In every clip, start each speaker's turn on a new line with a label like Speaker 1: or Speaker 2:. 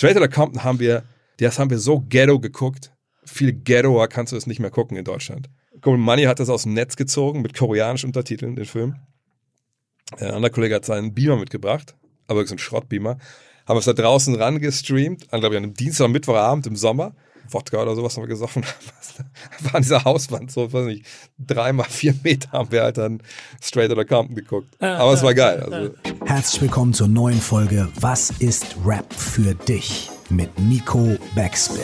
Speaker 1: Straight Outta Compton haben wir, das haben wir so ghetto geguckt. Viel ghettoer kannst du es nicht mehr gucken in Deutschland. Golden Money hat das aus dem Netz gezogen mit koreanischen Untertiteln, den Film. Ein anderer Kollege hat seinen Beamer mitgebracht, aber so ein Schrottbeamer. Haben wir es da draußen rangestreamt, an, glaube ich, an einem Dienstag, Mittwochabend im Sommer. Wodka oder sowas haben wir gesoffen. War an dieser Hauswand so, weiß nicht, dreimal vier Meter haben wir halt dann Straight Outta Compton geguckt. Aber es war geil. Also.
Speaker 2: Herzlich willkommen zur neuen Folge Was ist Rap für dich? mit Nico Backspin.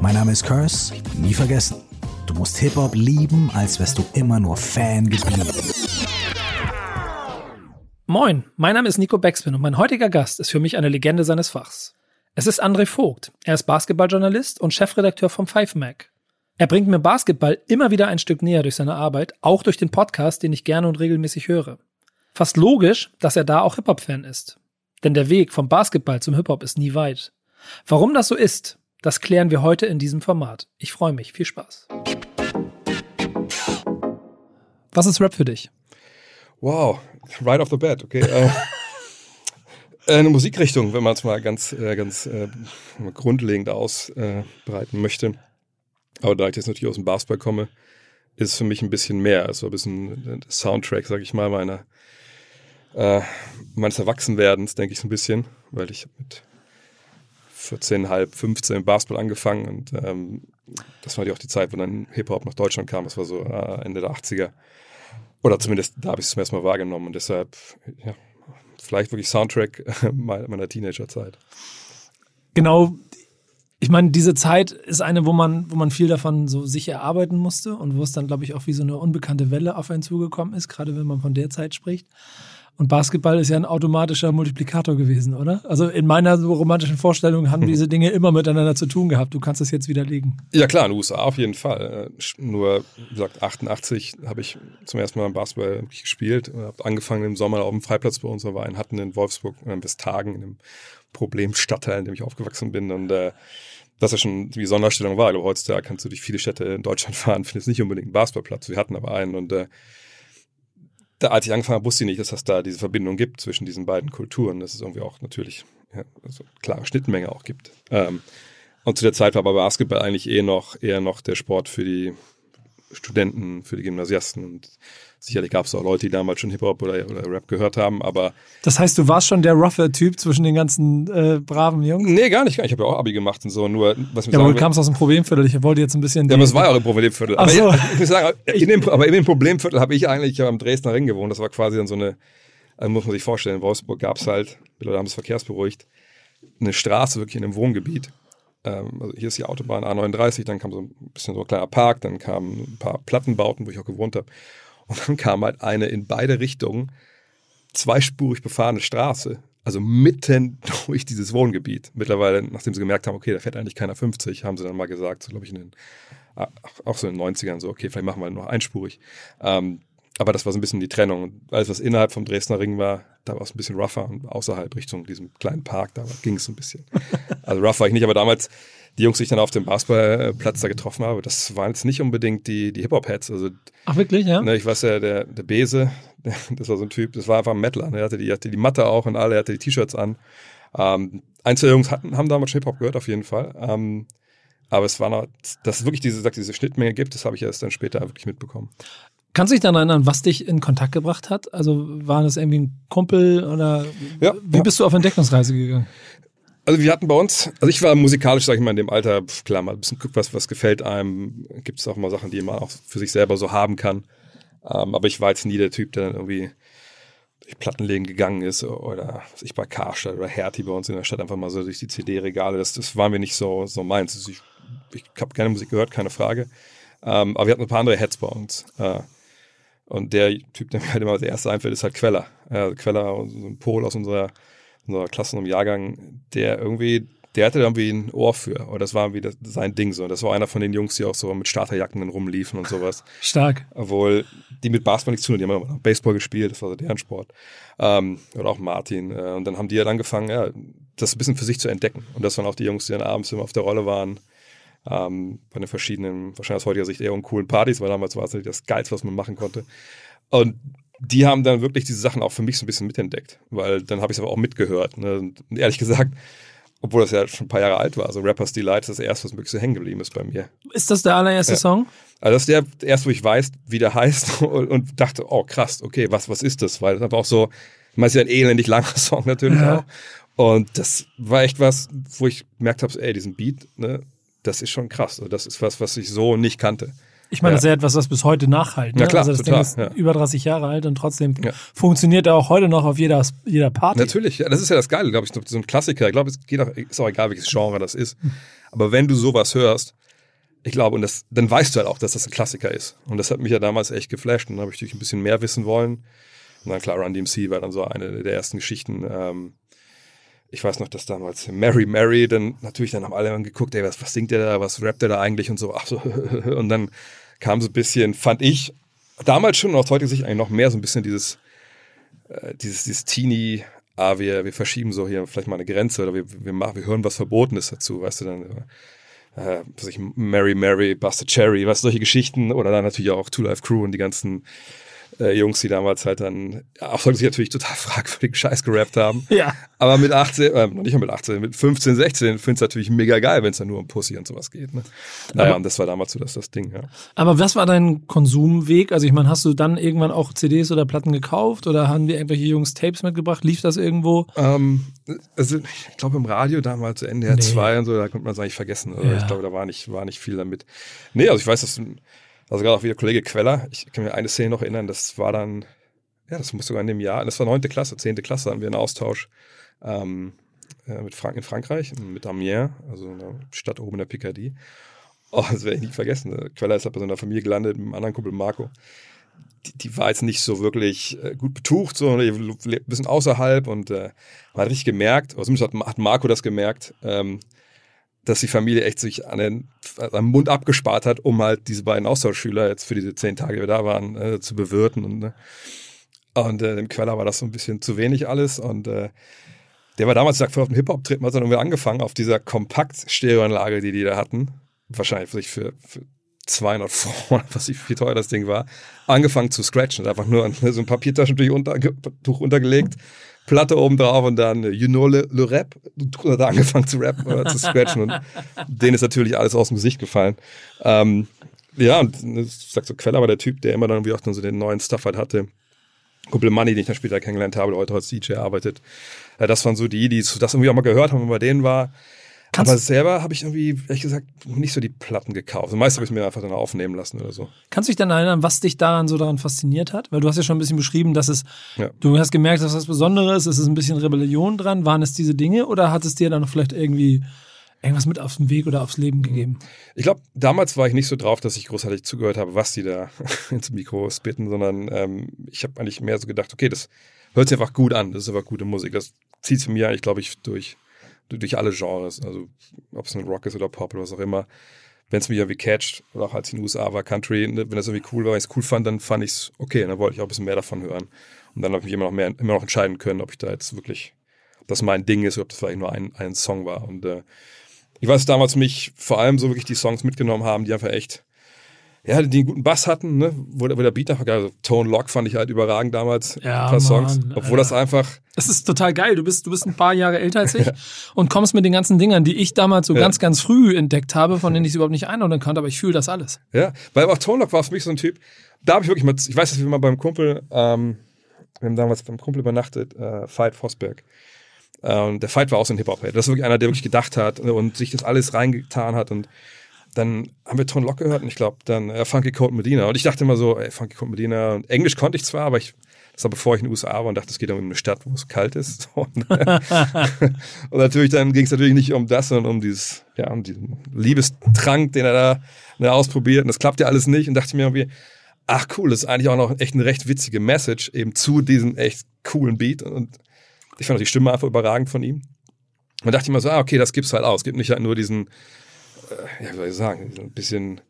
Speaker 2: Mein Name ist Curse, nie vergessen. Du musst Hip-Hop lieben, als wärst du immer nur Fan geblieben.
Speaker 3: Moin, mein Name ist Nico Backspin und mein heutiger Gast ist für mich eine Legende seines Fachs. Es ist André Vogt. Er ist Basketballjournalist und Chefredakteur vom Five Mac. Er bringt mir Basketball immer wieder ein Stück näher durch seine Arbeit, auch durch den Podcast, den ich gerne und regelmäßig höre. Fast logisch, dass er da auch Hip-Hop-Fan ist. Denn der Weg vom Basketball zum Hip-Hop ist nie weit. Warum das so ist, das klären wir heute in diesem Format. Ich freue mich. Viel Spaß. Was ist Rap für dich?
Speaker 1: Wow, right off the bat, okay. Äh, eine Musikrichtung, wenn man es mal ganz, äh, ganz äh, grundlegend ausbreiten möchte. Aber da ich jetzt natürlich aus dem Basketball komme, ist es für mich ein bisschen mehr. Also ein bisschen Soundtrack, sag ich mal, meiner, äh, meines Erwachsenwerdens, denke ich so ein bisschen, weil ich mit 14,5, 15 Basketball angefangen und ähm, das war ja auch die Zeit, wo dann Hip-Hop nach Deutschland kam. Das war so Ende der 80er. Oder zumindest da habe ich es zum ersten Mal wahrgenommen und deshalb, ja, vielleicht wirklich Soundtrack meiner Teenagerzeit.
Speaker 3: Genau, ich meine, diese Zeit ist eine, wo man, wo man viel davon so sich erarbeiten musste und wo es dann, glaube ich, auch wie so eine unbekannte Welle auf einen zugekommen ist, gerade wenn man von der Zeit spricht. Und Basketball ist ja ein automatischer Multiplikator gewesen, oder? Also in meiner so romantischen Vorstellung haben diese Dinge immer miteinander zu tun gehabt. Du kannst das jetzt widerlegen.
Speaker 1: Ja klar, in den USA auf jeden Fall. Äh, nur, wie gesagt, 88 habe ich zum ersten Mal Basketball gespielt. Habe angefangen im Sommer auf dem Freiplatz bei uns. Wir einen hatten in Wolfsburg in Westhagen, in einem Problemstadtteil, in dem ich aufgewachsen bin. Und äh, das ja schon die Sonderstellung war. Aber heutzutage kannst du durch viele Städte in Deutschland fahren, findest nicht unbedingt einen Basketballplatz. Wir hatten aber einen und äh, da, als ich angefangen habe, wusste ich nicht, dass es da diese Verbindung gibt zwischen diesen beiden Kulturen, dass es irgendwie auch natürlich ja, also klare Schnittmenge auch gibt. Ähm, und zu der Zeit war aber Basketball eigentlich eh noch, eher noch der Sport für die Studenten, für die Gymnasiasten und sicherlich gab es auch Leute, die damals schon Hip-Hop oder, oder, Rap gehört haben, aber.
Speaker 3: Das heißt, du warst schon der rougher Typ zwischen den ganzen äh, braven Jungs?
Speaker 1: Nee, gar nicht. Ich habe ja auch Abi gemacht und so. Nur,
Speaker 3: was mir ja, aber du kamst aus dem Problemviertel. Ich wollte jetzt ein bisschen.
Speaker 1: Ja, aber es war ja auch ein Problemviertel. Aber, so. ich, ich muss sagen, in dem, aber in dem Problemviertel habe ich eigentlich am Dresdner Ring gewohnt. Das war quasi dann so eine, also muss man sich vorstellen, in Wolfsburg gab es halt, mittlerweile haben es verkehrsberuhigt, eine Straße wirklich in einem Wohngebiet. Ähm, also hier ist die Autobahn A39, dann kam so ein bisschen so ein kleiner Park, dann kamen ein paar Plattenbauten, wo ich auch gewohnt habe. Und dann kam halt eine in beide Richtungen zweispurig befahrene Straße, also mitten durch dieses Wohngebiet. Mittlerweile, nachdem sie gemerkt haben, okay, da fährt eigentlich keiner 50, haben sie dann mal gesagt, so glaube ich in den, auch so in den 90ern, so, okay, vielleicht machen wir noch einspurig. Ähm, aber das war so ein bisschen die Trennung. Und alles, was innerhalb vom Dresdner Ring war, da war es ein bisschen rougher und außerhalb Richtung diesem kleinen Park, da ging es ein bisschen. Also rough war ich nicht, aber damals die Jungs, die ich dann auf dem Basketballplatz da getroffen habe, das waren jetzt nicht unbedingt die, die Hip-Hop-Heads. Also,
Speaker 3: Ach, wirklich, ja?
Speaker 1: Ne, ich weiß ja, der, der Bese, das war so ein Typ, das war einfach ein Metaler. Ne? Er hatte die, hatte die Matte auch und alle, er hatte die T-Shirts an. Ähm, Einzelne Jungs hatten, haben damals Hip-Hop gehört, auf jeden Fall. Ähm, aber es war noch, dass es wirklich diese, diese Schnittmenge gibt, das habe ich erst dann später wirklich mitbekommen.
Speaker 3: Kannst du dich daran erinnern, was dich in Kontakt gebracht hat? Also war das irgendwie ein Kumpel oder ja, wie ja. bist du auf Entdeckungsreise gegangen?
Speaker 1: Also wir hatten bei uns, also ich war musikalisch, sag ich mal, in dem Alter, klar, mal ein bisschen guckt, was, was gefällt einem. Gibt es auch mal Sachen, die man auch für sich selber so haben kann. Ähm, aber ich war jetzt nie der Typ, der dann irgendwie durch Plattenläden gegangen ist oder was ich bei Karstadt oder Hertie bei uns in der Stadt einfach mal so durch die CD-Regale. Das, das war mir nicht so, so meins. Also ich, ich habe gerne Musik gehört, keine Frage. Ähm, aber wir hatten ein paar andere Heads bei uns. Äh, und der Typ, der mir halt immer als erstes einfällt, ist halt Queller. Ja, Queller, so ein Pol aus unserer und Jahrgang, der irgendwie, der hatte irgendwie ein Ohr für. Oder das war irgendwie das, sein Ding so. Das war einer von den Jungs, die auch so mit Starterjacken rumliefen und sowas.
Speaker 3: Stark.
Speaker 1: Obwohl die mit Basketball nichts zu tun haben. Die haben Baseball gespielt, das war so deren Sport. Ähm, oder auch Martin. Äh, und dann haben die halt angefangen, ja, das ein bisschen für sich zu entdecken. Und das waren auch die Jungs, die dann abends immer auf der Rolle waren. Ähm, bei den verschiedenen, wahrscheinlich aus heutiger Sicht eher uncoolen Partys, weil damals war es nicht das Geilste, was man machen konnte. Und die haben dann wirklich diese Sachen auch für mich so ein bisschen mitentdeckt, weil dann habe ich es aber auch mitgehört. Ne? Und ehrlich gesagt, obwohl das ja schon ein paar Jahre alt war, also Rapper's Delight ist das erste, was wirklich so hängen geblieben ist bei mir.
Speaker 3: Ist das der allererste
Speaker 1: Ja.
Speaker 3: Song?
Speaker 1: Also das ist der erste, wo ich weiß, wie der heißt und, und dachte, oh krass, okay, was, was ist das? Weil das war auch so, ich meine, es ist ja ein elendig langer Song natürlich
Speaker 3: Ja.
Speaker 1: auch. Und das war echt was, wo ich gemerkt habe, ey, diesen Beat, ne, das ist schon krass. Also das ist was, was ich so nicht kannte.
Speaker 3: Ich meine,
Speaker 1: Ja.
Speaker 3: das ist ja etwas, was bis heute nachhalt. Ne?
Speaker 1: Ja, klar,
Speaker 3: also das
Speaker 1: total,
Speaker 3: Ding ist
Speaker 1: ja.
Speaker 3: über 30 Jahre alt und trotzdem
Speaker 1: Ja.
Speaker 3: funktioniert er auch heute noch auf jeder, jeder Party.
Speaker 1: Natürlich, ja, das ist ja das Geile, glaube ich, so ein Klassiker. Ich glaube, es geht auch, ist auch egal, welches Genre das ist. Aber wenn du sowas hörst, ich glaube, und das, dann weißt du halt auch, dass das ein Klassiker ist. Und das hat mich ja damals echt geflasht. Und dann habe ich natürlich ein bisschen mehr wissen wollen. Und dann klar, Run DMC war dann so eine der ersten Geschichten. Ähm, ich weiß noch, dass damals Mary Mary, dann natürlich, dann haben alle geguckt, ey, was, was singt der da, was rappt der da eigentlich und so. Ach so, und dann kam so ein bisschen, fand ich, damals schon und aus heutiger Sicht eigentlich noch mehr so ein bisschen dieses, äh, dieses, dieses Teenie, ah, wir, wir verschieben so hier vielleicht mal eine Grenze oder wir, wir, machen, wir hören was Verbotenes dazu, weißt du, dann, äh, was weiß ich, Mary Mary, Buster Cherry, was solche Geschichten oder dann natürlich auch Two Life Crew und die ganzen äh, Jungs, die damals halt dann, ja, auch heute sich natürlich total fragwürdigen Scheiß gerappt haben.
Speaker 3: Ja.
Speaker 1: Aber mit 18, äh, noch nicht mal mit 18, mit 15, 16 findest du natürlich mega geil, wenn es dann nur um Pussy und sowas geht. Ne? Naja,
Speaker 3: Aber-
Speaker 1: und das war damals so das, das Ding, ja.
Speaker 3: Aber was war dein Konsumweg? Also ich meine, hast du dann irgendwann auch CDs oder Platten gekauft oder haben dir irgendwelche Jungs Tapes mitgebracht? Lief das irgendwo?
Speaker 1: Ähm, also ich glaube im Radio damals NDR 2 und so, da konnte man es eigentlich vergessen. Also
Speaker 3: Ja.
Speaker 1: Ich glaube, da war nicht, war nicht viel damit. Nee, also ich weiß, dass, also gerade auch wieder Kollege Queller, ich kann mir eine Szene noch erinnern, das war dann, ja, das muss sogar in dem Jahr, das war neunte Klasse, zehnte Klasse, hatten wir einen Austausch ähm, äh, mit Frank in Frankreich, mit Amiens, also einer Stadt oben in der Picardie. Oh, das werde ich nie vergessen. Queller ist halt bei so einer Familie gelandet mit einem anderen Kumpel Marco die, die war jetzt nicht so wirklich äh, gut betucht, sondern ein bisschen außerhalb und äh, man hat richtig gemerkt, oder zumindest hat, hat Marco das gemerkt, ähm, dass die Familie echt sich an den, am Mund abgespart hat, um halt diese beiden Austauschschüler jetzt für diese zehn Tage, die wir da waren, äh, zu bewirten. Und, ne? und äh, dem Queller war das so ein bisschen zu wenig alles und äh, der war damals, sagt, auf dem Hip-Hop-Trip, hat dann irgendwie angefangen auf dieser Kompakt-Stereoanlage, die die da hatten. Wahrscheinlich für, für, für 200 Franc, was ich, wie teuer das Ding war, angefangen zu scratchen. Einfach nur so ein Papiertaschentuch unter, Tuch untergelegt, Platte oben drauf und dann äh, You know le, le Rap. Hat er angefangen zu rappen oder zu scratchen und denen ist natürlich alles aus dem Gesicht gefallen. Ähm, ja, und ich sag so, Queller war der Typ, der immer dann irgendwie auch dann so den neuen Stuff halt hatte. Kumpel Money, den ich dann später kennengelernt habe, heute als DJ arbeitet. Das waren so die, die das irgendwie auch mal gehört haben, wenn man bei denen war.
Speaker 3: Kannst-
Speaker 1: Aber selber habe ich irgendwie, ehrlich gesagt, nicht so die Platten gekauft. Also meist habe ich mir einfach dann aufnehmen lassen oder so.
Speaker 3: Kannst du dich dann erinnern, was dich daran so daran fasziniert hat? Weil du hast ja schon ein bisschen beschrieben, dass es,
Speaker 1: Ja.
Speaker 3: du hast gemerkt, dass das Besonderes ist, es ist ein bisschen Rebellion dran. Waren es diese Dinge oder hat es dir dann noch vielleicht irgendwie irgendwas mit auf den Weg oder aufs Leben gegeben?
Speaker 1: Ich glaube, damals war ich nicht so drauf, dass ich großartig zugehört habe, was die da ins Mikro spitten, sondern ähm, ich habe eigentlich mehr so gedacht, okay, das hört sich einfach gut an, das ist einfach gute Musik. Das zieht sich mir eigentlich, glaube ich, durch, durch alle Genres. Also ob es ein Rock ist oder Pop oder was auch immer. Wenn es mich irgendwie catcht, oder auch als ich in den USA war, Country, ne, wenn das irgendwie cool war, wenn ich es cool fand, dann fand ich es okay. Dann wollte ich auch ein bisschen mehr davon hören. Und dann habe ich mich immer noch mehr, immer noch entscheiden können, ob ich da jetzt wirklich, ob das mein Ding ist oder ob das vielleicht nur ein, ein Song war. Und äh, ich weiß damals mich vor allem so wirklich die Songs mitgenommen haben, die einfach echt, ja, die einen guten Bass hatten, ne? wo, der- wo der Beat einfach geil, also Tone Lock fand ich halt überragend damals,
Speaker 3: Ja,
Speaker 1: ein paar Songs,
Speaker 3: Mann,
Speaker 1: obwohl
Speaker 3: ja.
Speaker 1: das einfach,
Speaker 3: Das ist total geil. Du bist, du bist ein paar Jahre älter als ich und kommst mit den ganzen Dingern, die ich damals so
Speaker 1: Ja.
Speaker 3: ganz, ganz früh entdeckt habe, von denen ich es überhaupt nicht einordnen konnte, aber ich fühle das alles.
Speaker 1: ja, weil auch Tone Lock war für mich so ein Typ, da habe ich wirklich mal, ich weiß, dass wir mal beim Kumpel, ähm, wir haben damals beim Kumpel übernachtet, äh, Veit Vosberg. Ähm, der Fight war auch so ein Hip-Hop-Head. Das ist wirklich einer, der wirklich gedacht hat äh, und sich das alles reingetan hat. Und dann haben wir Tone Lock gehört und ich glaube dann äh, Funky Code Medina. Und ich dachte immer so, ey, Funky Code Medina. Und Englisch konnte ich zwar, aber ich, das war bevor ich in den USA war und dachte, es geht um eine Stadt, wo es kalt ist. Und, und natürlich dann ging es natürlich nicht um das, sondern um dieses, ja, um diesen Liebestrank, den er da ne, ausprobiert. Und das klappt ja alles nicht. Und dachte mir irgendwie, ach cool, das ist eigentlich auch noch echt eine recht witzige Message eben zu diesem echt coolen Beat. Und ich fand auch die Stimme einfach überragend von ihm. Und dachte ich mir so, ah, okay, das gibt's halt auch. Es gibt nicht halt nur diesen, äh, ja, wie soll ich sagen, diesen bisschen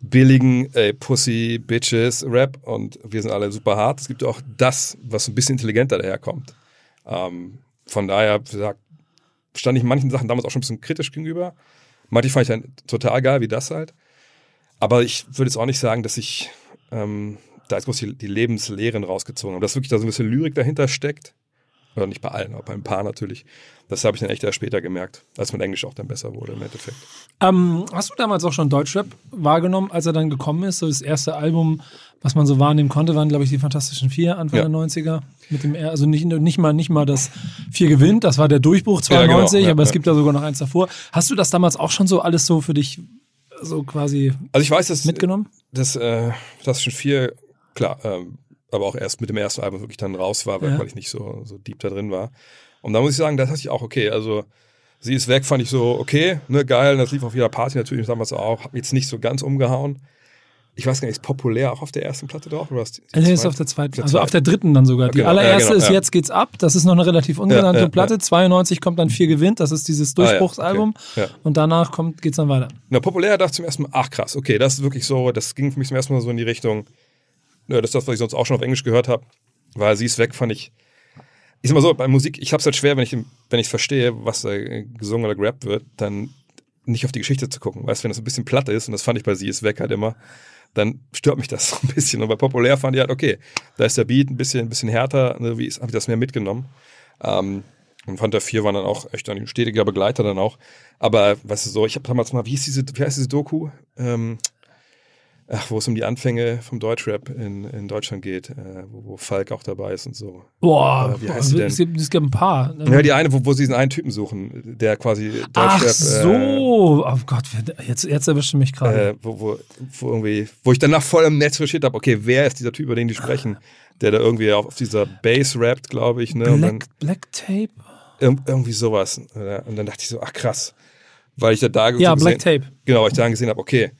Speaker 1: billigen ey, Pussy, Bitches, Rap und wir sind alle super hart. Es gibt auch das, was ein bisschen intelligenter daherkommt. Ähm, von daher, wie gesagt, stand ich manchen Sachen damals auch schon ein bisschen kritisch gegenüber. Manche fand ich dann total geil, wie das halt. Aber ich würde jetzt auch nicht sagen, dass ich ähm, da ist bloß die, die Lebenslehren rausgezogen. Und dass wirklich da so ein bisschen Lyrik dahinter steckt, oder nicht bei allen, aber bei ein paar natürlich. Das habe ich dann echt erst später gemerkt, als mein Englisch auch dann besser wurde im Endeffekt.
Speaker 3: Ähm, hast du damals auch schon Deutschrap wahrgenommen, als er dann gekommen ist? So das erste Album, was man so wahrnehmen konnte, waren, glaube ich, die Fantastischen Vier, Anfang ja. der 90er. Mit dem, also nicht, nicht, mal, nicht mal das Vier gewinnt, das war der Durchbruch 92, ja, genau. ja, aber es gibt da sogar noch eins davor. Hast du das damals auch schon so alles so für dich so quasi
Speaker 1: also ich weiß, dass,
Speaker 3: mitgenommen?
Speaker 1: Das äh, Fantastischen Vier, klar, ähm, aber auch erst mit dem ersten Album wirklich dann raus war, weil, ja. weil ich nicht so, so deep da drin war. Und da muss ich sagen, das hatte ich auch okay. Also sie ist weg, fand ich so okay, ne, geil. Das lief auf jeder Party natürlich damals auch. Hab jetzt nicht so ganz umgehauen. Ich weiß gar nicht, ist populär auch auf der ersten Platte drauf? Oder
Speaker 3: was? Nee, ist auf der zweiten, also auf der dritten dann sogar. Die genau, allererste ja, genau, ist ja. Jetzt geht's ab. Das ist noch eine relativ ungenannte Platte. 92 kommt dann vier gewinnt. Das ist dieses Durchbruchsalbum. Ah, okay. Und danach kommt, geht's dann weiter.
Speaker 1: Na, populär dachte ich zum ersten Mal, ach krass, okay, das ist wirklich so, das ging für mich zum ersten Mal so in die Richtung, ja, das ist das, was ich sonst auch schon auf Englisch gehört habe. Weil sie ist weg, fand ich. Ich sag mal so, bei Musik, ich hab's halt schwer, wenn ich, wenn ich verstehe, was da gesungen oder gerappt wird, dann nicht auf die Geschichte zu gucken. Weißt du, wenn das ein bisschen platt ist, und das fand ich bei sie ist weg halt immer, dann stört mich das so ein bisschen. Und bei populär fand ich halt, okay, da ist der Beat ein bisschen, ein bisschen härter, ne, wie habe ich das mehr mitgenommen. Ähm, und Fanta 4 waren dann auch echt ein stetiger Begleiter dann auch. Aber, weißt du, so, ich habe damals mal, wie hieß diese, wie heißt diese Doku? Ähm, ach, wo es um die Anfänge vom Deutschrap in, in Deutschland geht, äh, wo, wo, Falk auch dabei ist und so.
Speaker 3: Boah, äh, wie heißt boah, denn? Es, gibt, es gibt ein paar.
Speaker 1: Ja, die eine, wo, wo sie diesen einen Typen suchen, der quasi Deutschrap. Ach
Speaker 3: so, äh, oh Gott, jetzt, jetzt erwischt du mich gerade.
Speaker 1: Äh, wo, wo, wo, irgendwie, wo ich danach voll im Netz recherchiert habe, okay, wer ist dieser Typ, über den die sprechen, der da irgendwie auf, auf dieser Bass rappt, glaube ich. Ne?
Speaker 3: Black, dann, Black Tape?
Speaker 1: irgendwie sowas. Und dann dachte ich so, ach krass. Weil ich da da
Speaker 3: Ja, Black Tape.
Speaker 1: Genau, weil ich da gesehen habe, okay,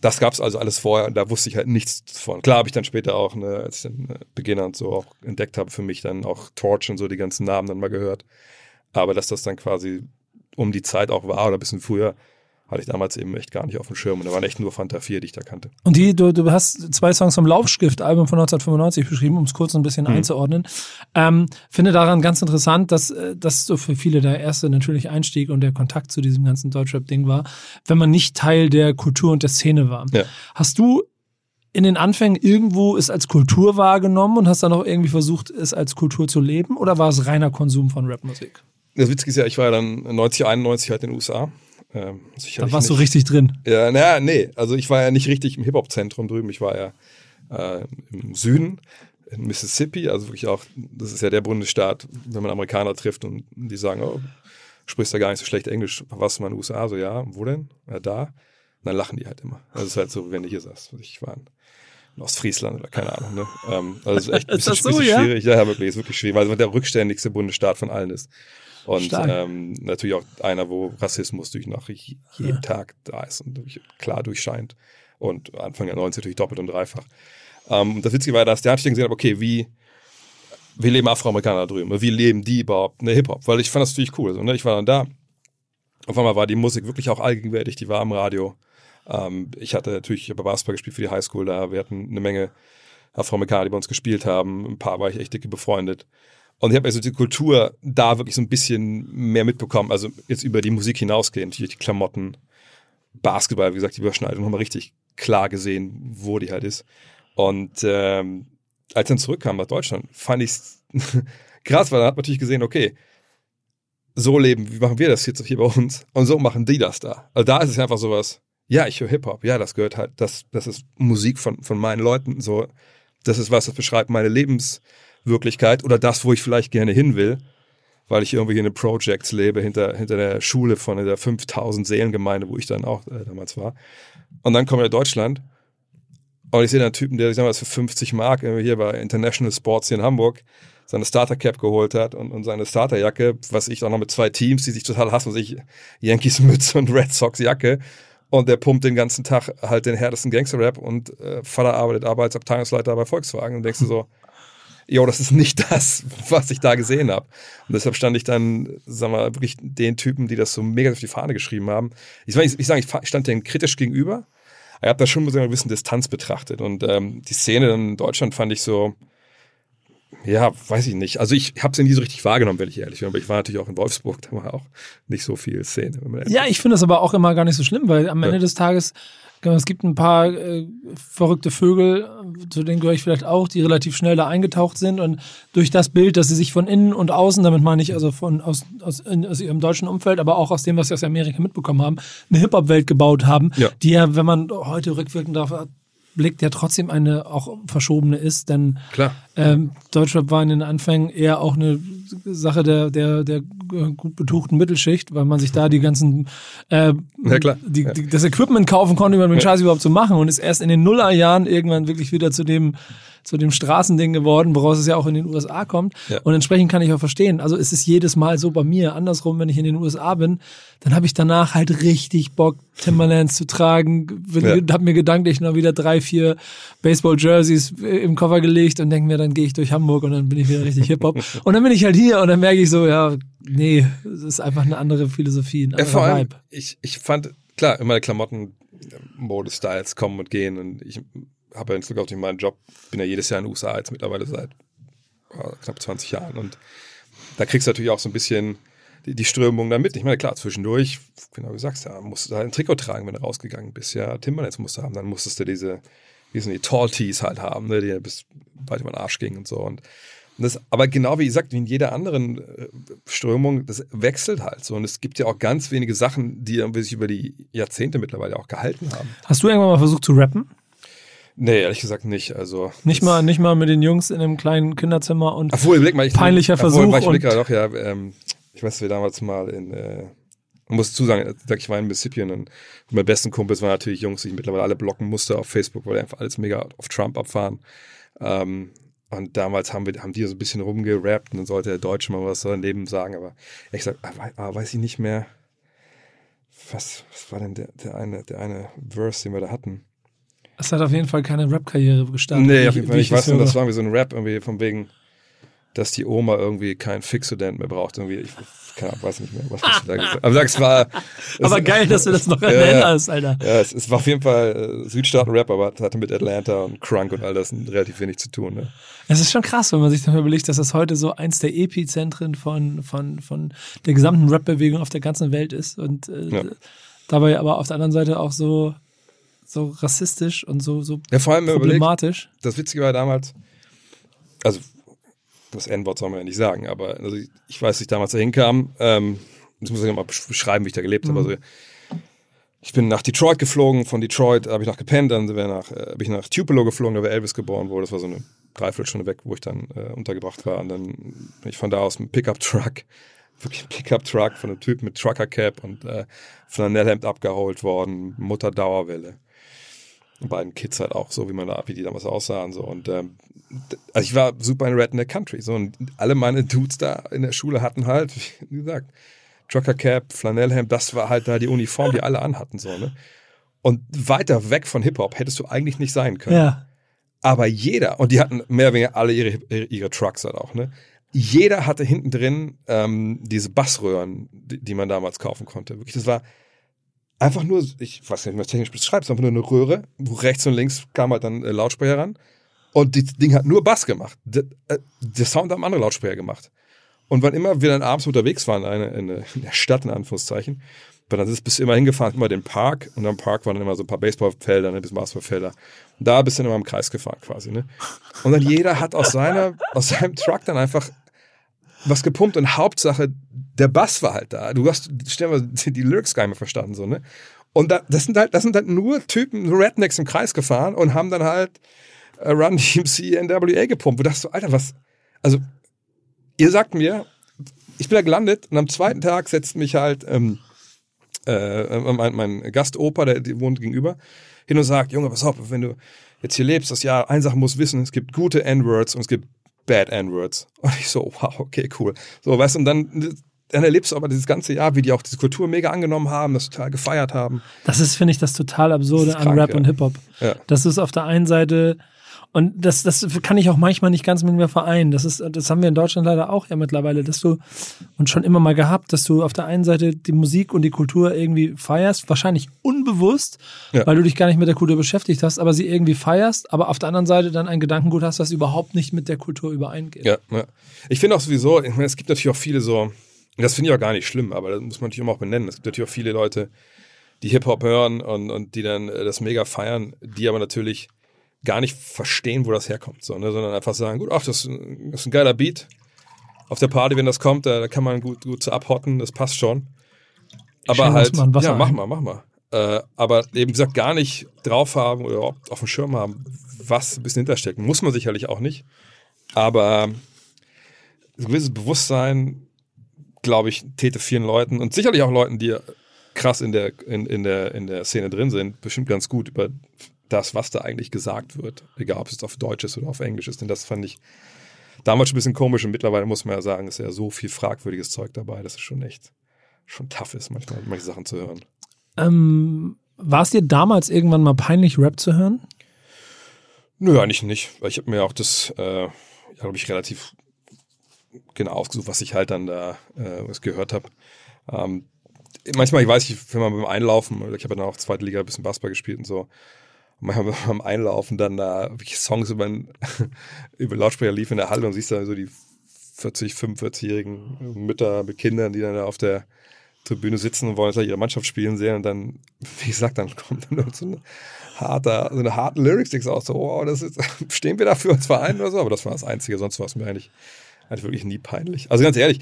Speaker 1: das gab es also alles vorher und da wusste ich halt nichts von. Klar habe ich dann später auch, ne, als ich dann äh, Beginner und so auch entdeckt habe, für mich dann auch Torch und so die ganzen Namen dann mal gehört. Aber dass das dann quasi um die Zeit auch war oder ein bisschen früher, hatte ich damals eben echt gar nicht auf dem Schirm. Und da waren echt nur Fanta 4, die ich da kannte.
Speaker 3: Und die, du, du hast zwei Songs vom Laufstift-Album von 1995 beschrieben, um es kurz ein bisschen mhm. einzuordnen. Ähm, finde daran ganz interessant, dass äh, das so für viele der erste natürlich Einstieg und der Kontakt zu diesem ganzen Deutschrap-Ding war, wenn man nicht Teil der Kultur und der Szene war. Ja. Hast du in den Anfängen irgendwo es als Kultur wahrgenommen und hast dann auch irgendwie versucht, es als Kultur zu leben? Oder war es reiner Konsum von Rapmusik?
Speaker 1: Das Witzige ist ja, ich war ja dann 90, 91 halt in den USA
Speaker 3: ähm, da warst nicht. du richtig drin.
Speaker 1: Ja, naja, nee. Also ich war ja nicht richtig im Hip-Hop-Zentrum drüben. Ich war ja äh, im Süden, in Mississippi. Also wirklich auch, das ist ja der Bundesstaat, wenn man Amerikaner trifft und die sagen, oh, sprichst ja gar nicht so schlecht Englisch. Warst du mal in den USA? So, ja, wo denn? Ja, da. Und dann lachen die halt immer. Also es ist halt so, wenn du hier sagst, ich war in Ostfriesland oder keine Ahnung. Ne? Ähm, also es ist echt ein bisschen, so, bisschen ja? schwierig. Ja, wirklich, ist wirklich schwierig, weil es der rückständigste Bundesstaat von allen ist. Und ähm, natürlich auch einer, wo Rassismus durch nach jeden ja. Tag da ist und durch, klar durchscheint. Und Anfang der 90 natürlich doppelt und dreifach. Ähm, das Witzige war, dass der dann gesehen, okay, wie, wie leben Afroamerikaner da drüben? Wie leben die überhaupt eine Hip-Hop? Weil ich fand das natürlich cool. Also, ne? Ich war dann da. Auf einmal war die Musik wirklich auch allgegenwärtig, die war am Radio. Ähm, ich hatte natürlich, ich habe Basketball gespielt für die Highschool da. Wir hatten eine Menge Afroamerikaner, die bei uns gespielt haben. Ein paar war ich echt dicke befreundet. Und ich habe also die Kultur da wirklich so ein bisschen mehr mitbekommen. Also jetzt über die Musik hinausgehend, die Klamotten, Basketball, wie gesagt, die Überschneidung haben wir richtig klar gesehen, wo die halt ist. Und ähm, als ich dann zurückkam nach Deutschland, fand ich es krass, weil dann hat man natürlich gesehen, okay, so leben, wie machen wir das jetzt hier bei uns? Und so machen die das da. Also da ist es einfach sowas, ja, ich höre Hip-Hop, ja, das gehört halt, das, das ist Musik von, von meinen Leuten, so, das ist was, das beschreibt meine Lebens- Wirklichkeit oder das, wo ich vielleicht gerne hin will, weil ich irgendwie in den Projects lebe, hinter, hinter der Schule von der 5000 Seelengemeinde, wo ich dann auch äh, damals war. Und dann komme ich nach Deutschland und ich sehe einen Typen, der sich damals für 50 Mark hier bei International Sports hier in Hamburg seine Starter Cap geholt hat und, und seine Starterjacke, was ich auch noch mit zwei Teams, die sich total hassen, sich Yankees Mütze und Red Sox Jacke. Und der pumpt den ganzen Tag halt den härtesten Gangster-Rap und äh, Vater arbeitet Arbeitsabteilungsleiter bei Volkswagen und denkst du so, jo, das ist nicht das, was ich da gesehen habe. Und deshalb stand ich dann, sagen wir, wirklich den Typen, die das so mega auf die Fahne geschrieben haben. Ich, ich, ich sage, ich stand denen kritisch gegenüber. Er hat das schon mit einer gewissen Distanz betrachtet. Und ähm, die Szene in Deutschland fand ich so, ja, weiß ich nicht. Also ich habe es nie so richtig wahrgenommen, wenn ich ehrlich bin. Aber ich war natürlich auch in Wolfsburg, da war auch nicht so viel Szene.
Speaker 3: Ja, ich finde das aber auch immer gar nicht so schlimm, weil am Ende ja. des Tages Genau, es gibt ein paar äh, verrückte Vögel, zu denen gehöre ich vielleicht auch, die relativ schnell da eingetaucht sind und durch das Bild, dass sie sich von innen und außen, damit meine ich also von aus, aus, in, aus ihrem deutschen Umfeld, aber auch aus dem, was sie aus Amerika mitbekommen haben, eine Hip-Hop-Welt gebaut haben, ja. die ja, wenn man heute rückwirkend darauf blickt, ja trotzdem eine auch verschobene ist, denn
Speaker 1: Klar.
Speaker 3: Ähm, Deutschrap war in den Anfängen eher auch eine Sache der, der, der gut betuchten Mittelschicht, weil man sich da die ganzen äh. Die. Die, das Equipment kaufen konnte, um den. Scheiß überhaupt zu machen und ist erst in den Nullerjahren irgendwann wirklich wieder zu dem zu dem Straßending geworden, woraus es ja auch in den USA kommt. Ja. Und entsprechend kann ich auch verstehen. Also es ist jedes Mal so bei mir. Andersrum, wenn ich in den USA bin, dann habe ich danach halt richtig Bock, Timberlands zu tragen. Ja. Habe mir gedanklich noch wieder drei, vier Baseball-Jerseys im Koffer gelegt und denke mir, dann gehe ich durch Hamburg und dann bin ich wieder richtig Hip-Hop. und dann bin ich halt hier und dann merke ich so, ja, nee, es ist einfach eine andere Philosophie, ein
Speaker 1: ja, vor allem, Vibe. Ich, ich fand, klar, immer Klamotten, Mode-Styles kommen und gehen und ich habe ja in Glück auf meinen Job, bin ja jedes Jahr in den USA jetzt mittlerweile seit oh, knapp 20 Jahren und da kriegst du natürlich auch so ein bisschen die, die Strömung damit. Ich meine, klar, zwischendurch, genau wie du sagst, ja, musst du halt ein Trikot tragen, wenn du rausgegangen bist. Ja, Timberlands musst du haben, dann musstest du diese, wie sind die Tall Tees halt haben, ne, die bis weit über den Arsch gingen und so. Und das, aber genau wie gesagt, wie in jeder anderen äh, Strömung, das wechselt halt so. Und es gibt ja auch ganz wenige Sachen, die sich über die Jahrzehnte mittlerweile auch gehalten haben.
Speaker 3: Hast du irgendwann mal versucht zu rappen?
Speaker 1: Nee, ehrlich gesagt nicht. Also
Speaker 3: nicht mal, nicht mal mit den Jungs in einem kleinen Kinderzimmer und
Speaker 1: obwohl, überleg mal, ich,
Speaker 3: peinlicher
Speaker 1: obwohl,
Speaker 3: Versuch.
Speaker 1: Obwohl, ich überlege doch, ja, ähm, ich weiß, wir damals mal in, äh, man muss dazu sagen, ich war in Mississippi und meine besten Kumpels waren natürlich Jungs, die ich mittlerweile alle blocken musste auf Facebook, weil die einfach alles mega auf Trump abfahren. Ähm, und damals haben wir, haben die so ein bisschen rumgerappt und dann sollte der Deutsche mal was daneben sagen, aber ich sag, ah, weiß ich nicht mehr, was, was war denn der, der eine, der eine Verse, den wir da hatten?
Speaker 3: Es hat auf jeden Fall keine Rap-Karriere gestartet.
Speaker 1: Nee, auf jeden Fall. Ich, ich weiß nur, das war irgendwie so ein Rap, irgendwie von wegen, dass die Oma irgendwie keinen Fixodent mehr braucht. Irgendwie, ich keine Ahnung, weiß nicht mehr, was ich da gesagt habe. Aber es war.
Speaker 3: aber geil, dass du das noch erinnerst, Alter.
Speaker 1: Ja, es, es, war auf jeden Fall äh, Südstaaten-Rap, aber hatte mit Atlanta und Crunk und all das relativ wenig zu tun. Ne?
Speaker 3: Es ist schon krass, wenn man sich dann überlegt, dass das heute so eins der Epizentren von, von, von der gesamten Rap-Bewegung auf der ganzen Welt ist. Und äh, ja. dabei aber auf der anderen Seite auch so so rassistisch und so, so
Speaker 1: ja, vor allem
Speaker 3: problematisch.
Speaker 1: Überlegt, das Witzige war damals, also das N-Wort soll man ja nicht sagen, aber also ich weiß, dass ich damals dahin kam, ähm, das muss ich mal beschreiben, wie ich da gelebt mhm. habe. Also, ich bin nach Detroit geflogen, von Detroit habe ich nach gepennt, dann nach, äh, bin ich nach Tupelo geflogen, da war Elvis geboren wurde, das war so eine Dreiviertelstunde weg, wo ich dann äh, untergebracht war und dann bin ich von da aus mit einem Pickup-Truck wirklich ein Pickup-Truck von einem Typ mit Trucker-Cap und äh, Flanellhemd abgeholt worden, Mutter Dauerwelle beiden Kids halt auch so, wie man da, wie die damals aussahen. So. Und ähm, also ich war super in Redneck Country. So, und alle meine Dudes da in der Schule hatten halt, wie gesagt, Trucker Cap, Flanellhemd, das war halt da die Uniform, die alle anhatten. So, ne? Und weiter weg von Hip-Hop hättest du eigentlich nicht sein können.
Speaker 3: Ja.
Speaker 1: Aber jeder, und die hatten mehr oder weniger alle ihre, ihre Trucks halt auch, ne? Jeder hatte hinten drin ähm, diese Bassröhren, die, die man damals kaufen konnte. Wirklich, das war einfach nur, ich weiß nicht, wie man es technisch beschreibt, einfach nur eine Röhre, wo rechts und links kam halt dann äh, Lautsprecher ran. Und das Ding hat nur Bass gemacht. Der, äh, der Sound haben andere Lautsprecher gemacht. Und wann immer wir dann abends unterwegs waren, eine, eine, in der Stadt in Anführungszeichen, weil dann bist du immer hingefahren, immer den Park und am Park waren dann immer so ein paar Baseballfelder, ne, bis Basketballfelder. Und da bist du dann immer im Kreis gefahren quasi, ne? Und dann jeder hat aus seiner, aus seinem Truck dann einfach was gepumpt und Hauptsache, der Bass war halt da. Du hast, stell mal, die Lyrics gar nicht mehr verstanden, so, ne? Und da, das sind halt, das sind halt nur Typen, Rednecks im Kreis gefahren und haben dann halt äh, Run DMC NWA gepumpt. Wo dachtest du, Alter, was? Also, ihr sagt mir, ich bin da gelandet und am zweiten Tag setzt mich halt ähm, äh, mein, mein Gastoper, der, der wohnt gegenüber, hin und sagt, Junge, pass auf, wenn du jetzt hier lebst, das Jahr, eine Sache musst wissen, es gibt gute N-Words und es gibt Bad N-Words. Und ich so, wow, okay, cool. So, weißt du, und dann, dann erlebst du aber dieses ganze Jahr, wie die auch diese Kultur mega angenommen haben, das total gefeiert haben.
Speaker 3: Das ist, finde ich, das total Absurde das an krank, Rap ja. und Hip-Hop. Ja. Das ist auf der einen Seite, Und das, das kann ich auch manchmal nicht ganz mit mir vereinen. Das ist, das haben wir in Deutschland leider auch ja mittlerweile, dass du, und schon immer mal gehabt, dass du auf der einen Seite die Musik und die Kultur irgendwie feierst, wahrscheinlich unbewusst, ja. weil du dich gar nicht mit der Kultur beschäftigt hast, aber sie irgendwie feierst, aber auf der anderen Seite dann ein Gedankengut hast, das überhaupt nicht mit der Kultur übereingeht.
Speaker 1: Ja, ja. Ich finde auch sowieso, ich meine, es gibt natürlich auch viele so, das finde ich auch gar nicht schlimm, aber das muss man natürlich immer auch benennen. Es gibt natürlich auch viele Leute, die Hip-Hop hören und, und die dann äh, das mega feiern, die aber natürlich gar nicht verstehen, wo das herkommt, so, ne? sondern einfach sagen, gut, ach, das, das ist ein geiler Beat. Auf der Party, wenn das kommt, da, da kann man gut, gut zu abhotten, das passt schon. Aber halt, ja, mach mal, mach mal. Äh, aber eben gesagt, gar nicht drauf haben oder auf dem Schirm haben, was ein bisschen hintersteckt. Muss man sicherlich auch nicht. Aber ein gewisses Bewusstsein, glaube ich, täte vielen Leuten und sicherlich auch Leuten, die krass in der, in, in, der, in der Szene drin sind, bestimmt ganz gut über das, was da eigentlich gesagt wird. Egal, ob es auf Deutsch ist oder auf Englisch ist. Denn das fand ich damals schon ein bisschen komisch und mittlerweile muss man ja sagen, ist ja so viel fragwürdiges Zeug dabei, dass es schon echt schon tough ist, manchmal manche Sachen zu hören.
Speaker 3: Ähm, war es dir damals irgendwann mal peinlich, Rap zu hören?
Speaker 1: Nö, eigentlich nicht. Weil ich habe mir auch das, äh, ja, glaube ich, relativ genau ausgesucht, was ich halt dann da äh, was gehört habe. Ähm, manchmal, ich weiß nicht, wenn man beim Einlaufen, ich habe ja dann auch zweite Liga ein bisschen Basketball gespielt und so, manchmal beim Einlaufen dann da wirklich Songs über, über Lautsprecher lief in der Halle und siehst da so die 40, 45-jährigen Mütter mit Kindern, die dann da auf der Tribüne sitzen und wollen jetzt ihre Mannschaft spielen sehen und dann, wie gesagt, dann kommt dann so eine harte, so eine harten Lyrics, denkst auch so, wow, das ist, stehen wir dafür als Verein oder so, aber das war das Einzige, sonst war es mir eigentlich, eigentlich wirklich nie peinlich. Also ganz ehrlich,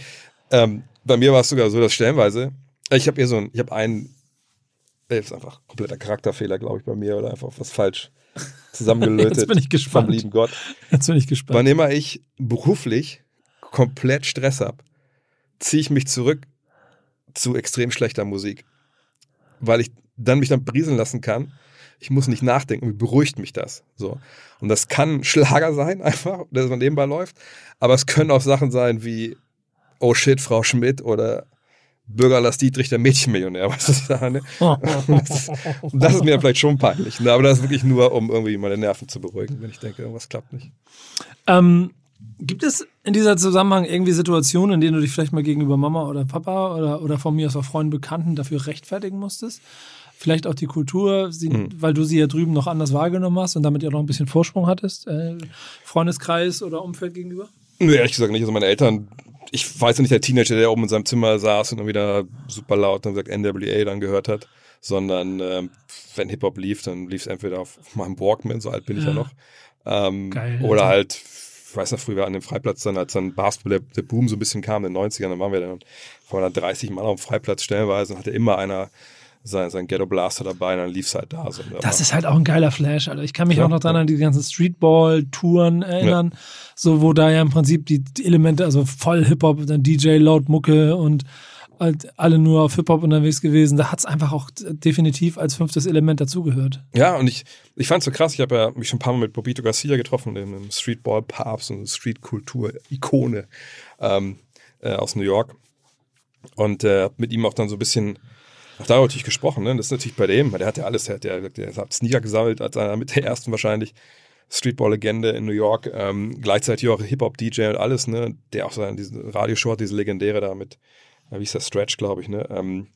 Speaker 1: ähm, bei mir war es sogar so, dass stellenweise, ich habe eher so ein, ich habe einen, das ist einfach kompletter Charakterfehler, glaube ich, bei mir oder einfach was falsch zusammengelötet.
Speaker 3: Jetzt bin ich gespannt.
Speaker 1: Vom lieben Gott.
Speaker 3: Jetzt bin ich gespannt.
Speaker 1: Wann immer ich beruflich komplett Stress habe, ziehe ich mich zurück zu extrem schlechter Musik. Weil ich dann mich dann brieseln lassen kann. Ich muss nicht nachdenken, wie beruhigt mich das. So. Und das kann Schlager sein, einfach, dass man nebenbei läuft. Aber es können auch Sachen sein wie Oh shit, Frau Schmidt oder Bürger Lars Dietrich, der Mädchenmillionär, was ist da, ne? das, das ist mir vielleicht schon peinlich, ne? aber das ist wirklich nur, um irgendwie meine Nerven zu beruhigen, wenn ich denke, irgendwas klappt nicht.
Speaker 3: Ähm, gibt es in dieser Zusammenhang irgendwie Situationen, in denen du dich vielleicht mal gegenüber Mama oder Papa oder, oder von mir aus auch Freunden, Bekannten dafür rechtfertigen musstest? Vielleicht auch die Kultur, sie, hm. weil du sie ja drüben noch anders wahrgenommen hast und damit ja noch ein bisschen Vorsprung hattest, äh, Freundeskreis oder Umfeld gegenüber?
Speaker 1: Nö, ehrlich gesagt nicht. Also meine Eltern ich weiß nicht der Teenager, der oben in seinem Zimmer saß und dann wieder super laut und sagt NWA dann gehört hat, sondern ähm, wenn Hip-Hop lief, dann lief es entweder auf, meinem Walkman, so alt bin ich ja, ja noch, ähm, Geil, oder halt, ich weiß noch, früher an dem Freiplatz dann, als dann Basketball, der, der Boom so ein bisschen kam in den 90ern, dann waren wir dann, waren dann 30 Mann auf dem Freiplatz stellenweise und hatte immer einer sein, sein Ghetto Blaster dabei und dann lief es halt da. So,
Speaker 3: das ist halt auch ein geiler Flash, Alter. Ich kann mich ja, auch noch daran an die ganzen Streetball-Touren erinnern, ja. so wo da ja im Prinzip die, Elemente, also voll Hip-Hop, dann DJ, laut Mucke und halt alle nur auf Hip-Hop unterwegs gewesen. Da hat es einfach auch definitiv als fünftes Element dazugehört.
Speaker 1: Ja, und ich, ich fand es so krass. Ich habe ja mich schon ein paar Mal mit Bobito Garcia getroffen, dem Streetball-Papst und Street-Kultur-Ikone ähm, äh, aus New York. Und äh, mit ihm auch dann so ein bisschen auch darüber natürlich gesprochen, ne? Das ist natürlich bei dem, der hat ja alles, der, der, der hat Sneaker gesammelt, als einer mit der ersten wahrscheinlich Streetball-Legende in New York, ähm, gleichzeitig auch Hip-Hop-DJ und alles, ne? Der auch so diese Radioshow hat, diese legendäre da mit, wie ist das, Stretch, glaube ich, ne? Ähm,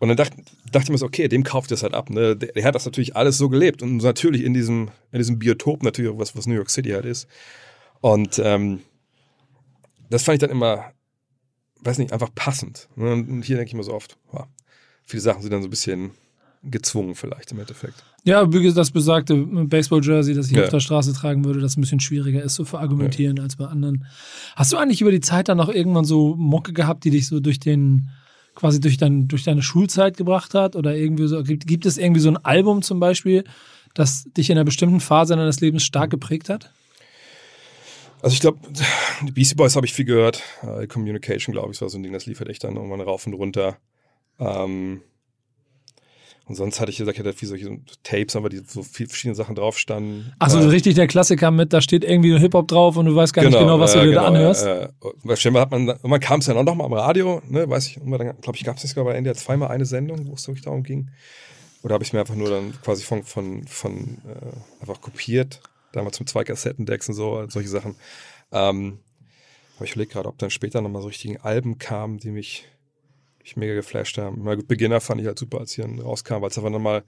Speaker 1: und dann dachte, dachte ich mir so, okay, dem kauft es halt ab. Ne? Der, der, hat das natürlich alles so gelebt und natürlich in diesem, in diesem Biotop natürlich, was, was New York City halt ist. Und ähm, das fand ich dann immer, weiß nicht, einfach passend. Ne? Und hier denke ich mir so oft, wow, viele Sachen sind dann so ein bisschen gezwungen vielleicht im Endeffekt.
Speaker 3: Ja, wie das besagte Baseball-Jersey, das ich ja. auf der Straße tragen würde, das ein bisschen schwieriger ist, so für argumentieren ja. als bei anderen. Hast du eigentlich über die Zeit dann noch irgendwann so Mocke gehabt, die dich so durch den, quasi durch, dein, durch deine Schulzeit gebracht hat? Oder irgendwie so, gibt, gibt es irgendwie so ein Album zum Beispiel, das dich in einer bestimmten Phase deines Lebens stark geprägt hat?
Speaker 1: Also ich glaube, die Beastie Boys habe ich viel gehört. Uh, Communication, glaube ich, war so ein Ding, das liefert echt dann irgendwann rauf und runter. Ähm, und sonst hatte ich gesagt, ich hatte viel solche Tapes, aber die so viele verschiedene Sachen drauf standen.
Speaker 3: Achso, äh, richtig der Klassiker mit, da steht irgendwie Hip-Hop drauf und du weißt gar genau, nicht genau, was äh, du dir genau, da anhörst. Äh,
Speaker 1: äh, hat man, man kam es ja noch mal am Radio, ne, weiß ich, glaube ich, gab es sogar bei NDR zweimal eine Sendung, wo es wirklich darum ging. Oder habe ich mir einfach nur dann quasi von, von, von äh, einfach kopiert damals mit zwei Kassettendecks und so, solche Sachen. Ähm, aber ich überlege gerade, ob dann später nochmal so richtigen Alben kamen, die mich, mich mega geflasht haben. Mal gut, Beginner fand ich halt super, als hier rauskam, weil es einfach nochmal,